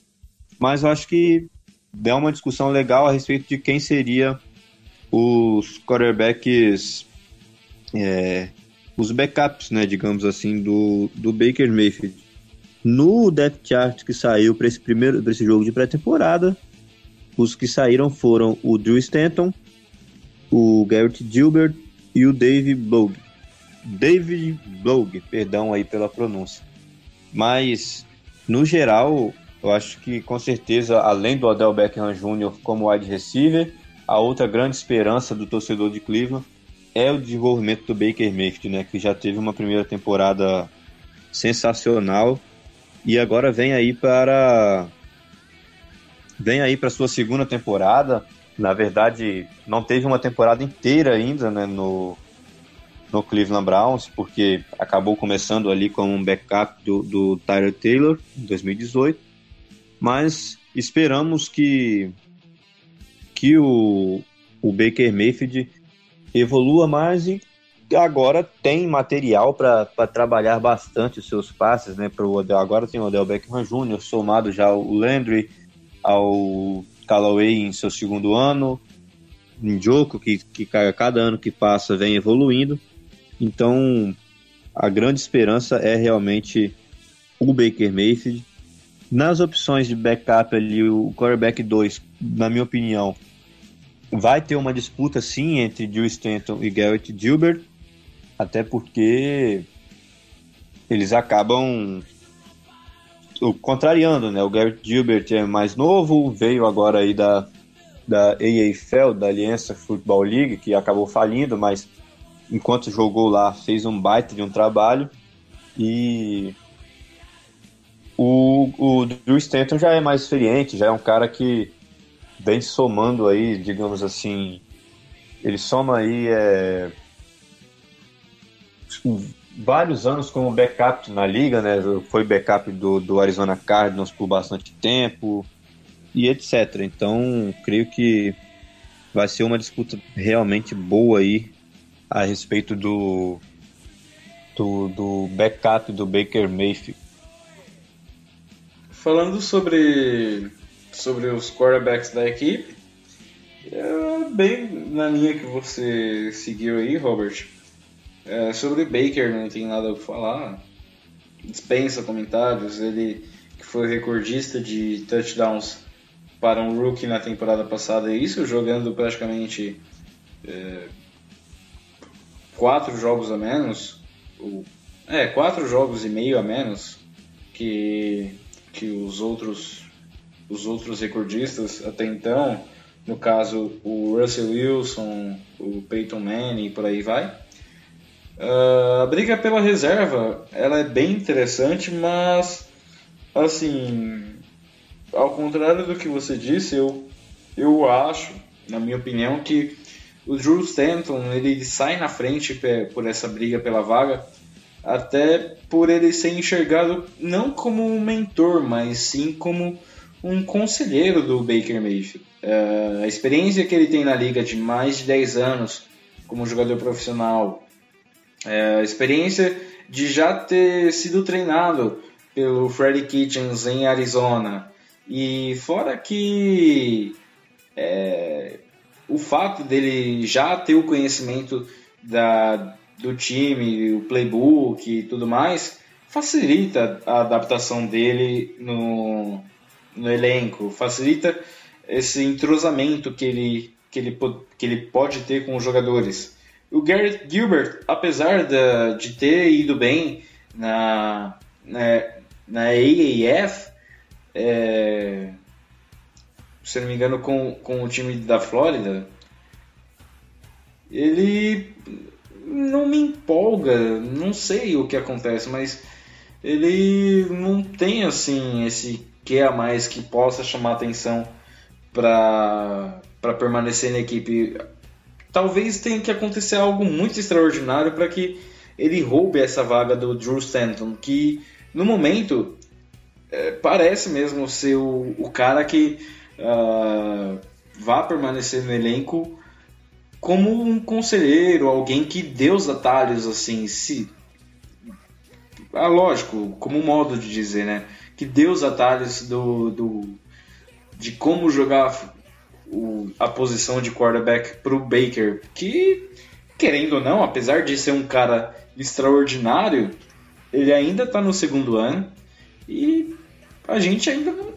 mas eu acho que dá uma discussão legal a respeito de quem seria os quarterbacks, é, os backups, né, digamos assim, do, do Baker Mayfield. No depth chart que saiu para esse primeiro, para esse jogo de pré-temporada, os que saíram foram o Drew Stanton, o Garrett Gilbert e o Dave Blogue. David Blog, perdão aí pela pronúncia. Mas, no geral, eu acho que com certeza, além do Odell Beckham Jr. como wide receiver, a outra grande esperança do torcedor de Cleveland é o desenvolvimento do Baker Mayfield, né, que já teve uma primeira temporada sensacional e agora vem aí para vem aí para sua segunda temporada na verdade, não teve uma temporada inteira ainda né, no, no Cleveland Browns, porque acabou começando ali como um backup do, do Tyler Taylor em 2018. Mas esperamos que, que o, o Baker Mayfield evolua mais e agora tem material para trabalhar bastante os seus passes, né? Pro Odell. Agora tem o Odell Beckham Jr., somado já o Landry, ao Callaway em seu segundo ano, Njoku, que, que cada ano que passa vem evoluindo. Então, a grande esperança é realmente o Baker Mayfield. Nas opções de backup ali, o quarterback 2, na minha opinião, vai ter uma disputa sim entre Drew Stanton e Garrett Gilbert, até porque eles acabam contrariando, né? O Garrett Gilbert é mais novo, veio agora aí da, da AAFL, da Aliança Football League, que acabou falindo, mas enquanto jogou lá fez um baita de um trabalho e o, o Drew Stanton já é mais experiente, já é um cara que vem somando aí, digamos assim, ele soma aí é, vários anos como backup na liga, né? Foi backup do, do Arizona Cardinals por bastante tempo e etc. Então, creio que vai ser uma disputa realmente boa aí a respeito do do, do backup do Baker Mayfield. Falando sobre sobre os quarterbacks da equipe, é bem na linha que você seguiu aí, Robert. É, sobre Baker não tem nada a falar. Dispensa comentários. Ele que foi recordista de touchdowns para um rookie na temporada passada, isso jogando praticamente é, quatro jogos a menos, ou, é, quatro jogos e meio a menos que, que os outros os outros recordistas até então, no caso o Russell Wilson, o Peyton Manning e por aí vai. Uh, a briga pela reserva ela é bem interessante, mas assim, ao contrário do que você disse, eu, eu acho, na minha opinião, que o Drew Stanton ele sai na frente por essa briga pela vaga, até por ele ser enxergado não como um mentor, mas sim como um conselheiro do Baker Mayfield. Uh, a experiência que ele tem na liga de mais de 10 anos como jogador profissional, é, a experiência de já ter sido treinado pelo Freddie Kitchens em Arizona. E fora que é, o fato dele já ter o conhecimento da, do time, o playbook e tudo mais, facilita a adaptação dele no, no elenco, facilita esse entrosamento que ele, que ele, que ele pode ter com os jogadores. O Garrett Gilbert, apesar de, de ter ido bem na, na, na AAF, é, se não me engano, com, com o time da Flórida, ele não me empolga, não sei o que acontece, mas ele não tem assim esse que a mais que possa chamar atenção para permanecer na equipe talvez tenha que acontecer algo muito extraordinário para que ele roube essa vaga do Drew Stanton, que no momento é, parece mesmo ser o, o cara que uh, vá permanecer no elenco como um conselheiro, alguém que dê os atalhos assim, se ah, lógico, como modo de dizer, né? Que dê os atalhos do, do de como jogar o, a posição de quarterback para o Baker, que, querendo ou não, apesar de ser um cara extraordinário, ele ainda está no segundo ano e a gente ainda não,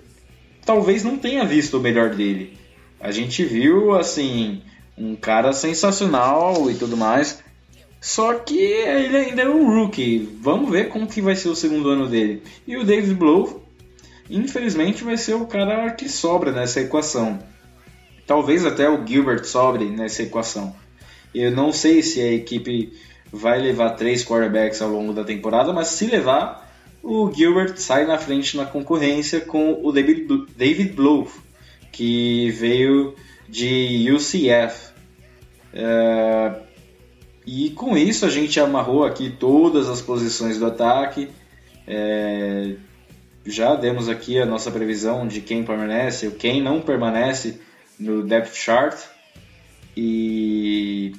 talvez não tenha visto o melhor dele. A gente viu, assim, um cara sensacional e tudo mais, só que ele ainda é um rookie. Vamos ver como que vai ser o segundo ano dele. E o David Blow, infelizmente, vai ser o cara que sobra nessa equação. Talvez até o Gilbert sobre nessa equação. Eu não sei se a equipe vai levar três quarterbacks ao longo da temporada, mas se levar, o Gilbert sai na frente na concorrência com o David, Blow, que veio de UCF. É, e com isso a gente amarrou aqui todas as posições do ataque. É, já demos aqui a nossa previsão de quem permanece, quem não permanece no depth chart. E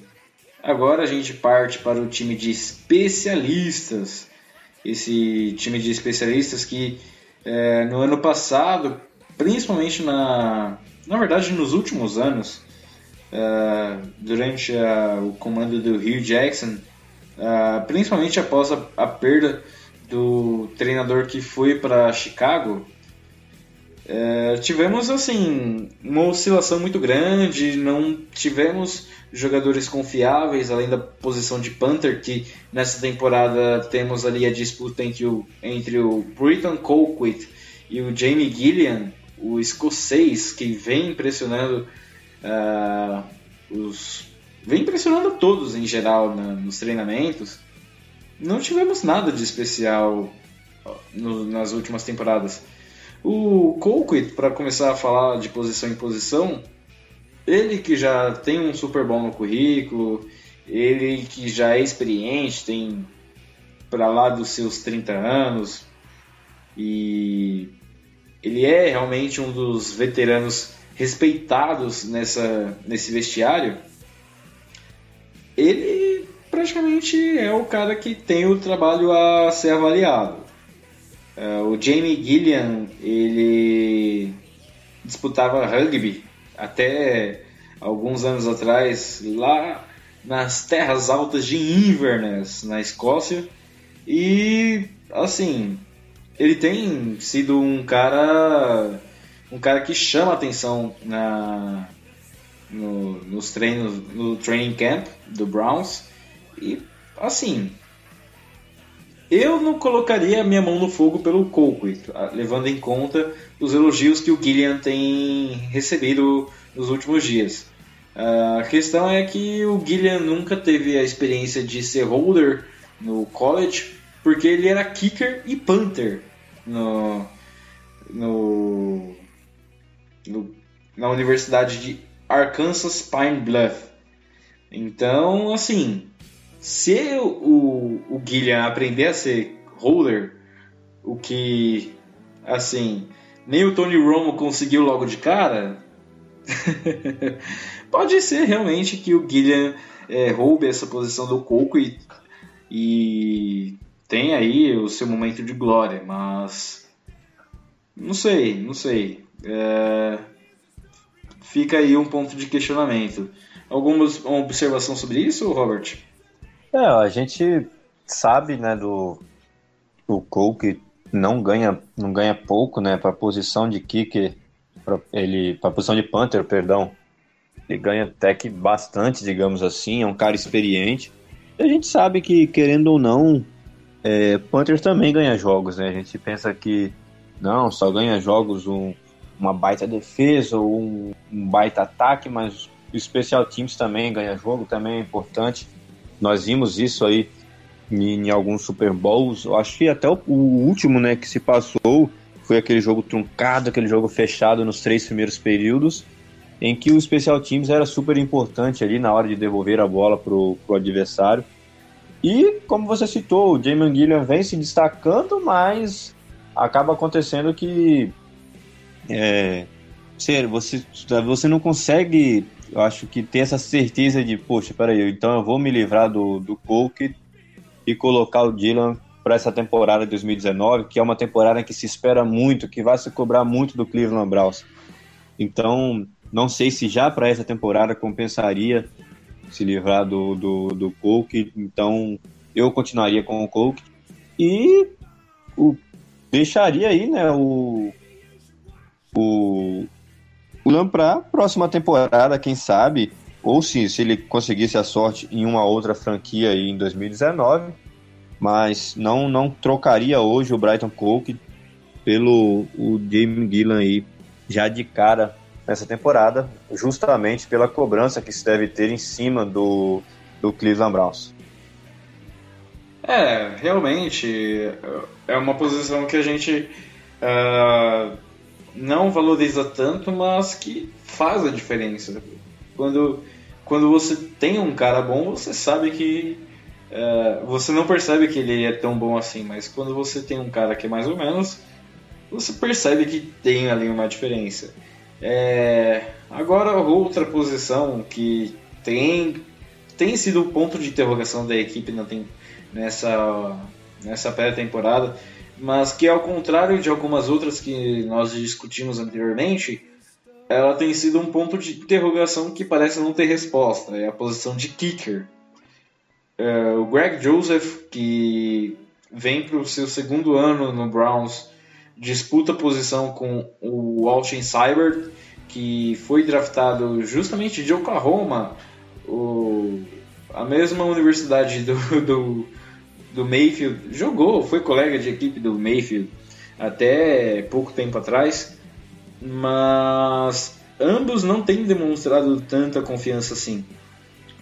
agora a gente parte para o time de especialistas. Esse time de especialistas que é, no ano passado, principalmente na, na verdade nos últimos anos, é, durante a, o comando do Hugh Jackson, é, principalmente após a, a perda do treinador que foi para Chicago, é, tivemos assim uma oscilação muito grande, não tivemos jogadores confiáveis, além da posição de Panther, que nessa temporada temos ali a disputa entre o, entre o Britton Colquitt e o Jamie Gillian, o escocês, que vem impressionando uh, os. vem impressionando todos em geral na, nos treinamentos. Não tivemos nada de especial no, nas últimas temporadas. O Colquitt, para começar a falar de posição em posição, ele que já tem um Super Bowl no currículo, ele que já é experiente, tem para lá dos seus 30 anos, e ele é realmente um dos veteranos respeitados nessa, nesse vestiário. Ele praticamente é o cara que tem o trabalho a ser avaliado. Uh, o Jamie Gillian, ele disputava rugby até alguns anos atrás, lá nas terras altas de Inverness, na Escócia. E, assim, ele tem sido um cara um cara que chama atenção na, no, nos treinos, no training camp do Browns. E, assim, eu não colocaria minha mão no fogo pelo Colquitt, levando em conta os elogios que o Gillian tem recebido nos últimos dias. A questão é que o Gillian nunca teve a experiência de ser holder no college, porque ele era kicker e punter no, no, no na Universidade de Arkansas Pine Bluff. Então, assim, se o, o Guilherme aprender a ser roller, o que, assim, nem o Tony Romo conseguiu logo de cara, pode ser realmente que o Guilherme é, roube essa posição do Coco e, e tem aí o seu momento de glória, mas não sei, não sei. É, fica aí um ponto de questionamento. Alguma observação sobre isso, Robert? É, a gente sabe, né, do o Cole que não ganha, não ganha pouco, né, para posição de kicker, pra, ele para posição de punter, perdão. Ele ganha até que bastante, digamos assim, é um cara experiente. E a gente sabe que querendo ou não, é, também ganha jogos, né? A gente pensa que não, só ganha jogos um, uma baita defesa ou um, um baita ataque, mas o Special Teams também ganha jogo, também é importante. Nós vimos isso aí em, em alguns Super Bowls. Eu acho que até o, o, último né, que se passou foi aquele jogo truncado, aquele jogo fechado nos três primeiros períodos, em que o Special Teams era super importante ali na hora de devolver a bola para o adversário. E, como você citou, o Jamin Gilliam vem se destacando, mas acaba acontecendo que é, você, você não consegue eu acho que ter essa certeza de, poxa, peraí, então eu vou me livrar do, do Coke e colocar o Dylan para essa temporada de 2019, que é uma temporada em que se espera muito, que vai se cobrar muito do Cleveland Browns. Então, não sei se já para essa temporada compensaria se livrar do, do, do Coke, então eu continuaria com o Coke e o, deixaria aí né, o, o, Fulham para próxima temporada, quem sabe, ou se, se ele conseguisse a sorte em uma outra franquia aí em 2019, mas não não trocaria hoje o Brighton Coke pelo o Jamie Gillan aí já de cara nessa temporada, justamente pela cobrança que se deve ter em cima do, do Cleveland Browns. É, realmente é uma posição que a gente uh, não valoriza tanto, mas que faz a diferença. Quando, quando você tem um cara bom, você sabe que. Uh, você não percebe que ele é tão bom assim, mas quando você tem um cara que é mais ou menos, você percebe que tem ali uma diferença. É, agora, outra posição que tem, tem sido o ponto de interrogação da equipe nessa, nessa pré-temporada mas que ao contrário de algumas outras que nós discutimos anteriormente, ela tem sido um ponto de interrogação que parece não ter resposta. É a posição de kicker. É, o Greg Joseph, que vem para o seu segundo ano no Browns, disputa posição com o Austin Seibert, que foi draftado justamente de Oklahoma, o, a mesma universidade do, do do Mayfield, jogou, foi colega de equipe do Mayfield até pouco tempo atrás, mas ambos não têm demonstrado tanta confiança assim.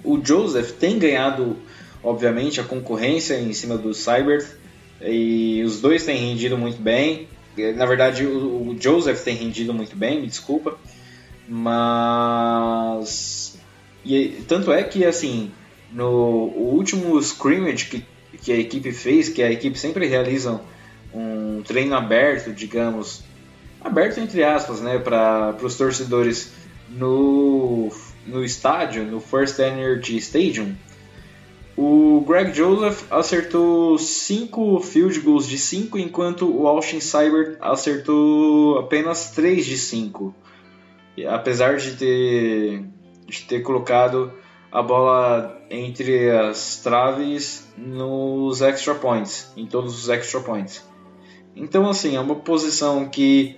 O Joseph tem ganhado, obviamente, a concorrência em cima do Cybert e os dois têm rendido muito bem. Na verdade, o Joseph tem rendido muito bem, me desculpa, mas e, tanto é que assim no último scrimmage que que a equipe fez, que a equipe sempre realiza um treino aberto, digamos, aberto entre aspas, né, para os torcedores no, no estádio, no First Energy Stadium, o Greg Joseph acertou 5 field goals de 5, enquanto o Austin Cyber acertou apenas 3 de 5. Apesar de ter, de ter colocado a bola entre as traves nos extra points, em todos os extra points. Então, assim, é uma posição que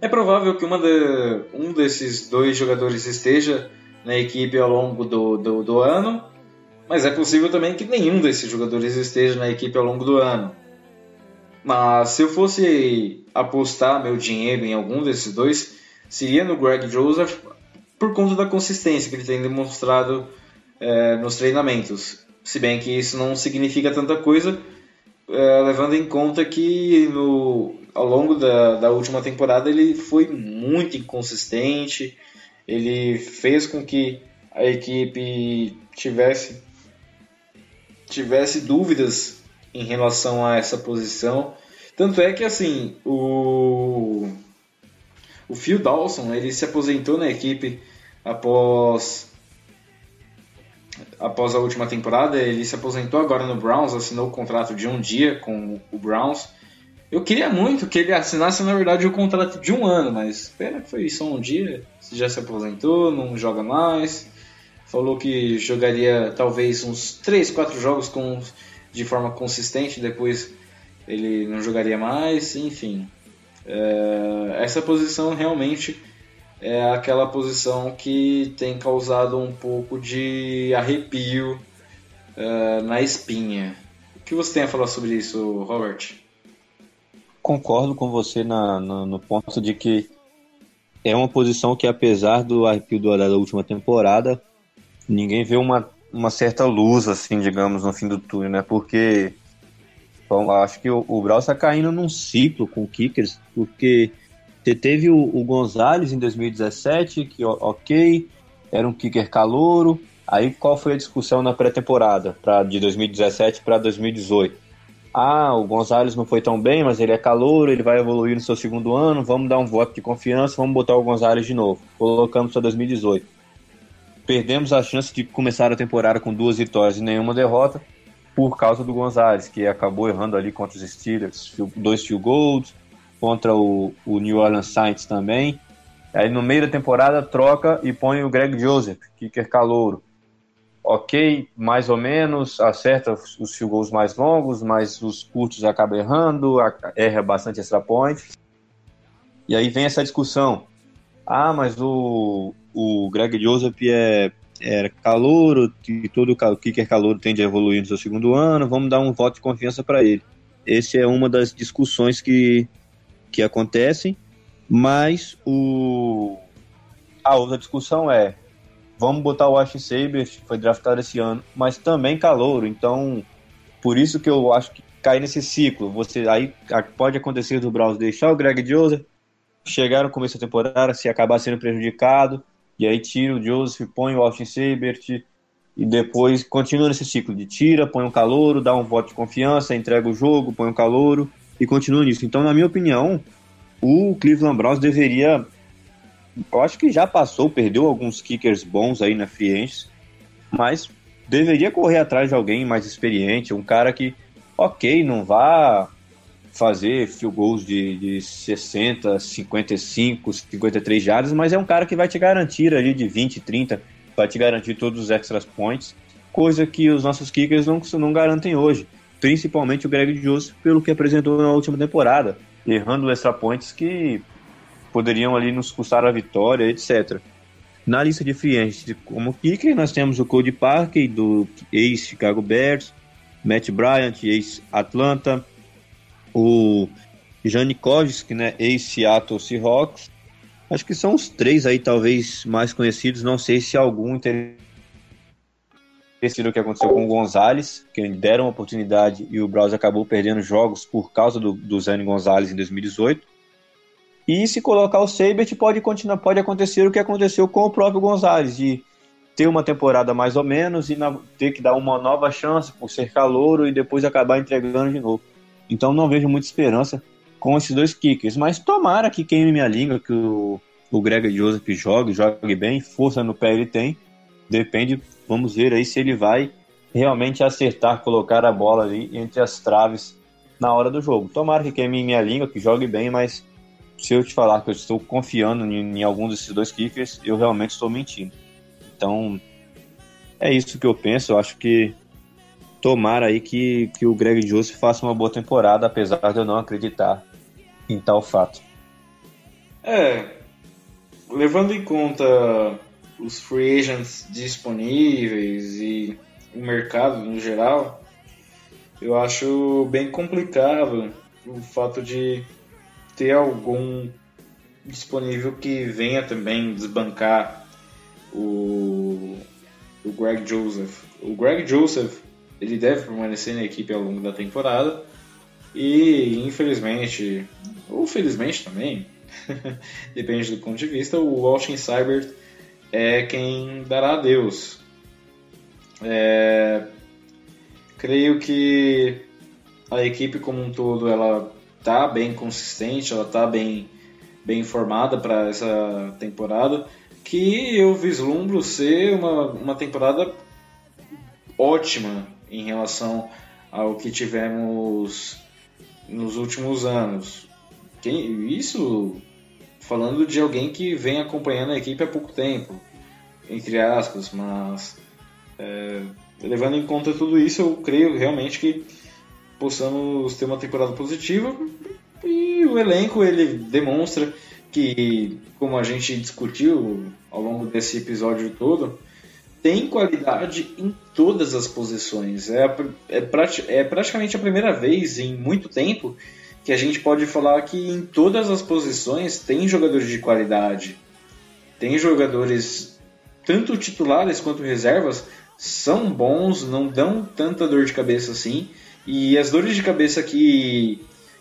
é provável que de, um desses dois jogadores esteja na equipe ao longo do, do, do ano, mas é possível também que nenhum desses jogadores esteja na equipe ao longo do ano. Mas se eu fosse apostar meu dinheiro em algum desses dois, seria no Greg Joseph por conta da consistência que ele tem demonstrado é, nos treinamentos. Se bem que isso não significa tanta coisa, é, levando em conta que no, ao longo da, da última temporada ele foi muito inconsistente, ele fez com que a equipe tivesse, tivesse dúvidas em relação a essa posição. Tanto é que assim, o, o Phil Dawson ele se aposentou na equipe após após a última temporada. Ele se aposentou agora no Browns, assinou o contrato de um dia com o Browns. Eu queria muito que ele assinasse, na verdade, o contrato de um ano, mas pena que foi só um dia. Já se aposentou, não joga mais. Falou que jogaria talvez uns 3, 4 jogos com, de forma consistente, depois ele não jogaria mais, enfim. É, essa posição realmente é aquela posição que tem causado um pouco de arrepio uh, na espinha. O que você tem a falar sobre isso, Robert? Concordo com você na, na, no ponto de que é uma posição que, apesar do arrepio do da última temporada, ninguém vê uma, uma certa luz, assim, digamos, no fim do túnel, né? Porque bom, acho que o, o Brau está caindo num ciclo com kickers, porque teve o, o Gonzalez em 2017, que ok, era um kicker calouro. Aí qual foi a discussão na pré-temporada de 2017 para 2018? Ah, o Gonzalez não foi tão bem, mas ele é calouro, ele vai evoluir no seu segundo ano, vamos dar um voto de confiança, vamos botar o Gonzalez de novo. Colocamos para 2018. Perdemos a chance de começar a temporada com duas vitórias e nenhuma derrota por causa do Gonzalez, que acabou errando ali contra os Steelers, dois field goals, contra o, o New Orleans Saints também. Aí no meio da temporada troca e põe o Greg Joseph, kicker calouro. Ok, mais ou menos, acerta os field goals mais longos, mas os curtos acaba errando, erra bastante extra point. E aí vem essa discussão. Ah, mas o, o Greg Joseph é, é calouro, e todo kicker calouro tende a evoluir no seu segundo ano, vamos dar um voto de confiança para ele. Esse é uma das discussões que, que acontecem, mas o a outra discussão é vamos botar o Ashton Saber, que foi draftado esse ano, mas também calouro, então por isso que eu acho que cai nesse ciclo. Você aí pode acontecer do Browns deixar o Greg Joseph chegar no começo da temporada, se acabar sendo prejudicado, e aí tira o Joseph, põe o Austin Sabert, e depois continua nesse ciclo de tira, põe um calouro, dá um voto de confiança, entrega o jogo, põe um calouro, e continua nisso. Então, na minha opinião, o Cleveland Browns deveria. Eu acho que já passou, perdeu alguns kickers bons aí na free mas deveria correr atrás de alguém mais experiente, um cara que, ok, não vá fazer field goals de, de 60, 55, 53 jardas, mas é um cara que vai te garantir ali de 20, 30, vai te garantir todos os extra points, coisa que os nossos kickers não, não garantem hoje, principalmente o Greg Joseph pelo que apresentou na última temporada, errando extra points que poderiam ali nos custar a vitória, etc. Na lista de free agents como kicker, nós temos o Cody Parker, do ex-Chicago Bears, Matt Bryant, ex-Atlanta, o Janikowski, né, ex-Seattle Seahawks. Acho que são os três aí, talvez, mais conhecidos. Não sei se algum interessido o que aconteceu com o Gonzalez, que deram uma oportunidade e o Browns acabou perdendo jogos por causa do, do Zane Gonzalez em 2018. E se colocar o Sabert, pode, continuar, pode acontecer o que aconteceu com o próprio Gonzalez, de ter uma temporada mais ou menos e na, ter que dar uma nova chance por ser calouro e depois acabar entregando de novo. Então não vejo muita esperança com esses dois kickers. Mas tomara que queime minha língua, que o, o Greg Joseph jogue, jogue bem, força no pé ele tem. Depende, vamos ver aí se ele vai realmente acertar, colocar a bola ali entre as traves na hora do jogo. Tomara que queime minha língua, que jogue bem, mas se eu te falar que eu estou confiando em, em algum desses dois kickers, eu realmente estou mentindo. Então, é isso que eu penso. Eu acho que tomara aí que, que o Greg Joseph faça uma boa temporada, apesar de eu não acreditar em tal fato. É, levando em conta os free agents disponíveis e o mercado no geral, eu acho bem complicado o fato de ter algum disponível que venha também desbancar o, o Greg Joseph. O Greg Joseph ele deve permanecer na equipe ao longo da temporada. E infelizmente, ou felizmente também, depende do ponto de vista, o Austin Seibert é quem dará adeus. É, creio que a equipe como um todo ela tá bem consistente, ela tá bem bem informada para essa temporada, que eu vislumbro ser uma, uma temporada ótima em relação ao que tivemos nos últimos anos. Quem, isso falando de alguém que vem acompanhando a equipe há pouco tempo, entre aspas, mas é, levando em conta tudo isso, eu creio realmente que possamos ter uma temporada positiva e o elenco ele demonstra que, como a gente discutiu ao longo desse episódio todo, tem qualidade em todas as posições. É, é, é praticamente a primeira vez em muito tempo que a gente pode falar que em todas as posições tem jogadores de qualidade. Tem jogadores, tanto titulares quanto reservas, são bons, não dão tanta dor de cabeça assim. E as dores de cabeça que,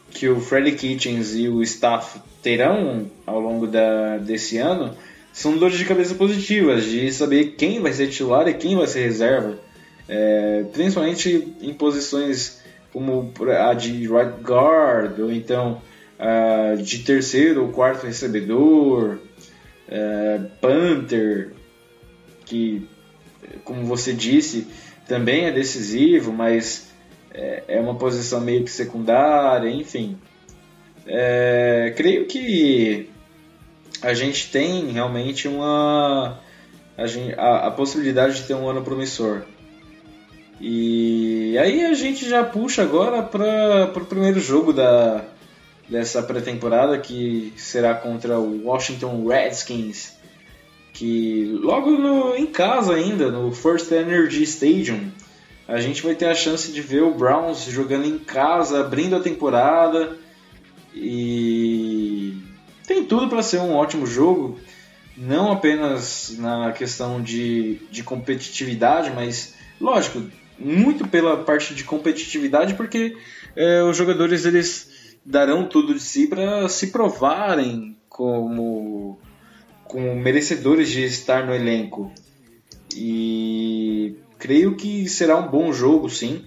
que o Freddy Kitchens e o staff terão ao longo da, desse ano são dores de cabeça positivas, de saber quem vai ser titular e quem vai ser reserva. É, principalmente em posições como a de right guard, ou então a de terceiro ou quarto recebedor, punter, que, como você disse, também é decisivo, mas é, é uma posição meio que secundária, enfim. É, creio que a gente tem realmente uma a, a, possibilidade de ter um ano promissor. E aí a gente já puxa agora para o primeiro jogo da, dessa pré-temporada que será contra o Washington Redskins, que logo no, em casa ainda, no First Energy Stadium, a gente vai ter a chance de ver o Browns jogando em casa, abrindo a temporada e tem tudo para ser um ótimo jogo, não apenas na questão de, de competitividade, mas lógico, muito pela parte de competitividade, porque é, os jogadores eles darão tudo de si para se provarem como, como merecedores de estar no elenco. E creio que será um bom jogo, sim.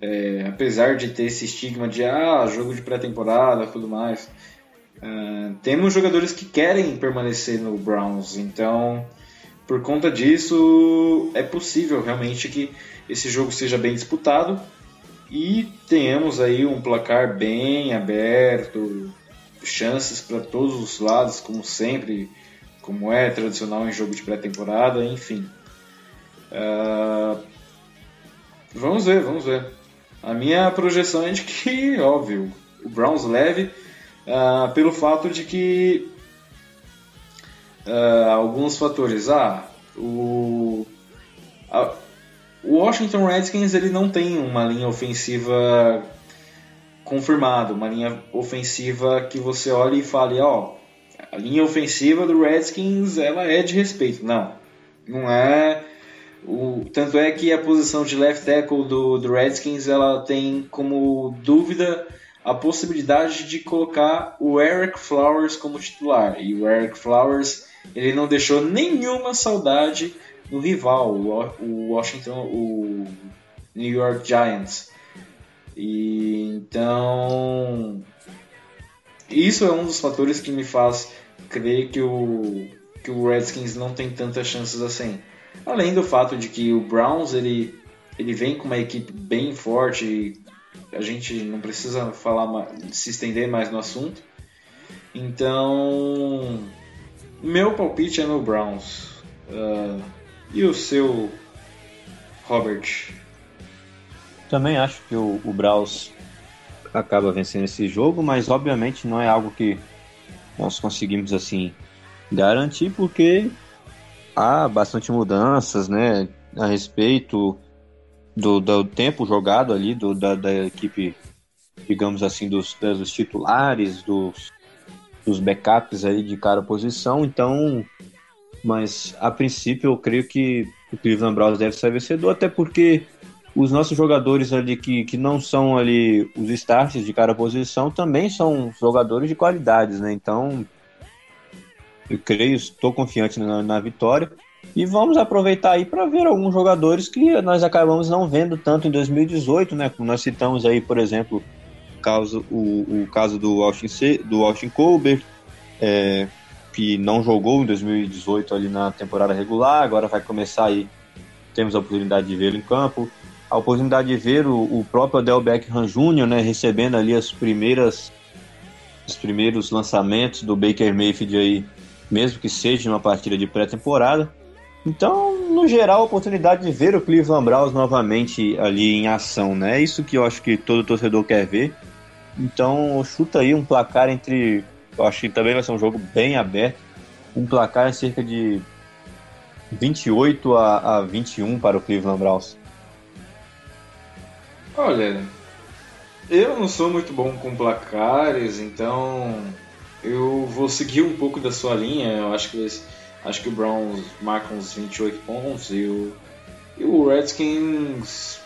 É, apesar de ter esse estigma de ah, jogo de pré-temporada tudo mais. Uh, temos jogadores que querem permanecer no Browns, então por conta disso é possível realmente que esse jogo seja bem disputado e tenhamos aí um placar bem aberto, chances para todos os lados, como sempre, como é tradicional em jogo de pré-temporada, enfim. Uh, vamos ver, vamos ver. A minha projeção é de que, óbvio, o Browns leve uh, pelo fato de que uh, alguns fatores. Ah, o, a, o Washington Redskins ele não tem uma linha ofensiva confirmada, uma linha ofensiva que você olhe e fale, ó, a linha ofensiva do Redskins ela é de respeito. Não, não é. O, tanto é que a posição de left tackle do, do Redskins ela tem como dúvida a possibilidade de colocar o Eric Flowers como titular. E o Eric Flowers ele não deixou nenhuma saudade no rival, o Washington, o New York Giants. E então isso é um dos fatores que me faz crer que o que o Redskins não tem tantas chances assim. Além do fato de que o Browns ele ele vem com uma equipe bem forte a gente não precisa falar se estender mais no assunto. Então, meu palpite é no Browns. Uh, e o seu, Robert? Também acho que o, o Browns acaba vencendo esse jogo, mas obviamente não é algo que nós conseguimos assim garantir, porque há bastante mudanças, né, a respeito do, do tempo jogado ali do, da, da equipe, digamos assim, dos, dos titulares, dos, dos backups aí de cada posição. Então, mas a princípio eu creio que o Cleveland Browns deve ser vencedor, até porque os nossos jogadores ali que, que não são ali os starters de cada posição também são jogadores de qualidades, né? Então, eu creio, estou confiante na, na vitória. E vamos aproveitar aí para ver alguns jogadores que nós acabamos não vendo tanto em 2018, né? Como nós citamos aí, por exemplo, caso, o, o caso do Austin, do Austin Colbert, é, que não jogou em 2018 ali na temporada regular, agora vai começar aí, temos a oportunidade de vê-lo em campo, a oportunidade de ver o, o próprio Adel Beckham Jr., né, recebendo ali as primeiras os primeiros lançamentos do Baker Mayfield aí, mesmo que seja uma partida de pré-temporada. Então, no geral, a oportunidade de ver o Cleveland Browns novamente ali em ação, né? É isso que eu acho que todo torcedor quer ver. Então, chuta aí um placar entre. Eu acho que também vai ser um jogo bem aberto. Um placar cerca de 28 a, a 21 para o Cleveland Browns. Olha, eu não sou muito bom com placares, então eu vou seguir um pouco da sua linha. Eu acho que Acho que o Browns marca uns 28 pontos e o, e o Redskins.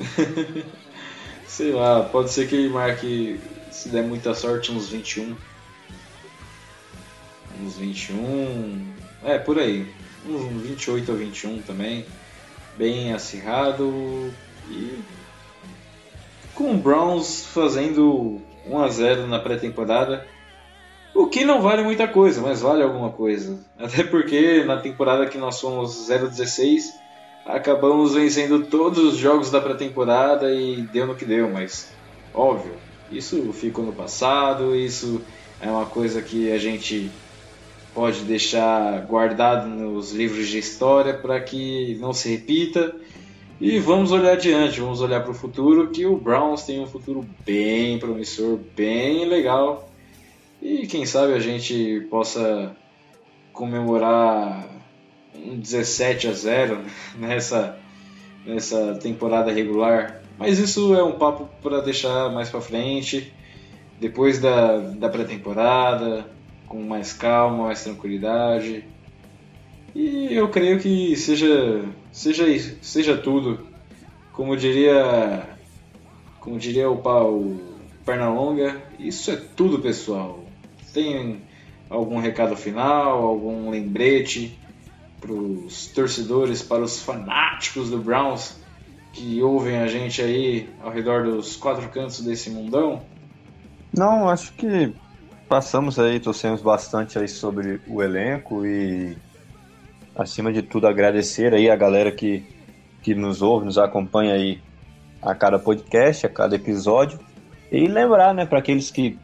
Sei lá, pode ser que ele marque, se der muita sorte, uns 21. Uns 21. É, por aí. Uns 28 a 21 também. Bem acirrado. E com o Browns fazendo 1 a 0 na pré-temporada o que não vale muita coisa, mas vale alguma coisa. Até porque na temporada que nós fomos 0-16, acabamos vencendo todos os jogos da pré-temporada e deu no que deu, mas óbvio, isso ficou no passado, isso é uma coisa que a gente pode deixar guardado nos livros de história para que não se repita. E vamos olhar adiante, vamos olhar para o futuro, que o Browns tem um futuro bem promissor, bem legal. E quem sabe a gente possa comemorar um 17 a 0 nessa, nessa temporada regular. Mas isso é um papo para deixar mais para frente, depois da, da pré-temporada, com mais calma, mais tranquilidade. E eu creio que seja, seja, seja tudo. Como diria, como diria o, o Pernalonga. Isso é tudo, pessoal. Tem algum recado final, algum lembrete os torcedores, para os fanáticos do Browns que ouvem a gente aí ao redor dos quatro cantos desse mundão? Não, acho que passamos aí, torcemos bastante aí sobre o elenco e acima de tudo agradecer aí a galera que, que nos ouve, nos acompanha aí a cada podcast, a cada episódio e lembrar, né, para aqueles que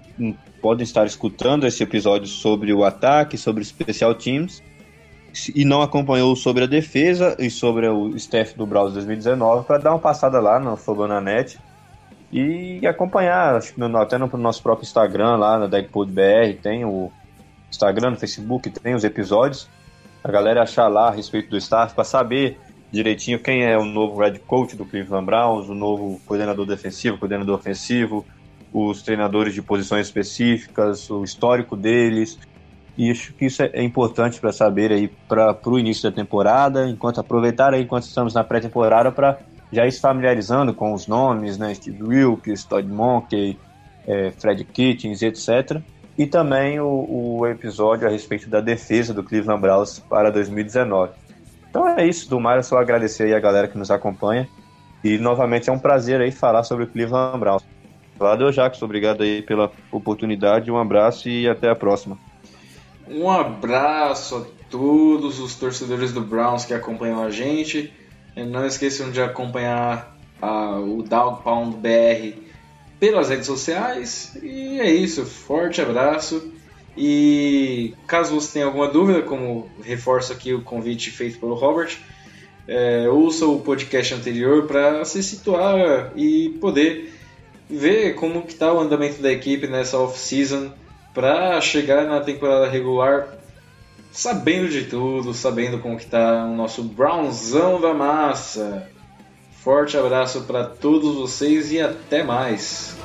podem estar escutando esse episódio sobre o ataque, sobre especial teams e não acompanhou sobre a defesa e sobre o staff do Browse 2019 para dar uma passada lá no Fogonanet e acompanhar, acho que até no nosso próprio Instagram lá na DeckPodBR tem o Instagram, no Facebook tem os episódios. A galera achar lá a respeito do staff para saber direitinho quem é o novo head coach do Cleveland Browns, o novo coordenador defensivo, coordenador ofensivo, os treinadores de posições específicas, o histórico deles. E acho que isso é importante para saber aí para o início da temporada, enquanto aproveitar aí enquanto estamos na pré-temporada para já ir se familiarizando com os nomes, né, Steve Wilkes, Todd Monkey, é, Fred Kitchens, etc. E também o, o, episódio a respeito da defesa do Cleveland Browns para 2019. Então é isso, do é só agradecer aí a galera que nos acompanha. E novamente é um prazer aí falar sobre o Cleveland Browns. Valeu, Jacques, obrigado aí pela oportunidade, um abraço e até a próxima. Um abraço a todos os torcedores do Browns que acompanham a gente. E não esqueçam de acompanhar a, o Dog Pound BR pelas redes sociais. E é isso, forte abraço. E caso você tenha alguma dúvida, como reforço aqui o convite feito pelo Robert, é, ouça o podcast anterior para se situar e poder ver como que está o andamento da equipe nessa off-season para chegar na temporada regular sabendo de tudo, sabendo como que tá o nosso Brownzão da massa. Forte abraço para todos vocês e até mais.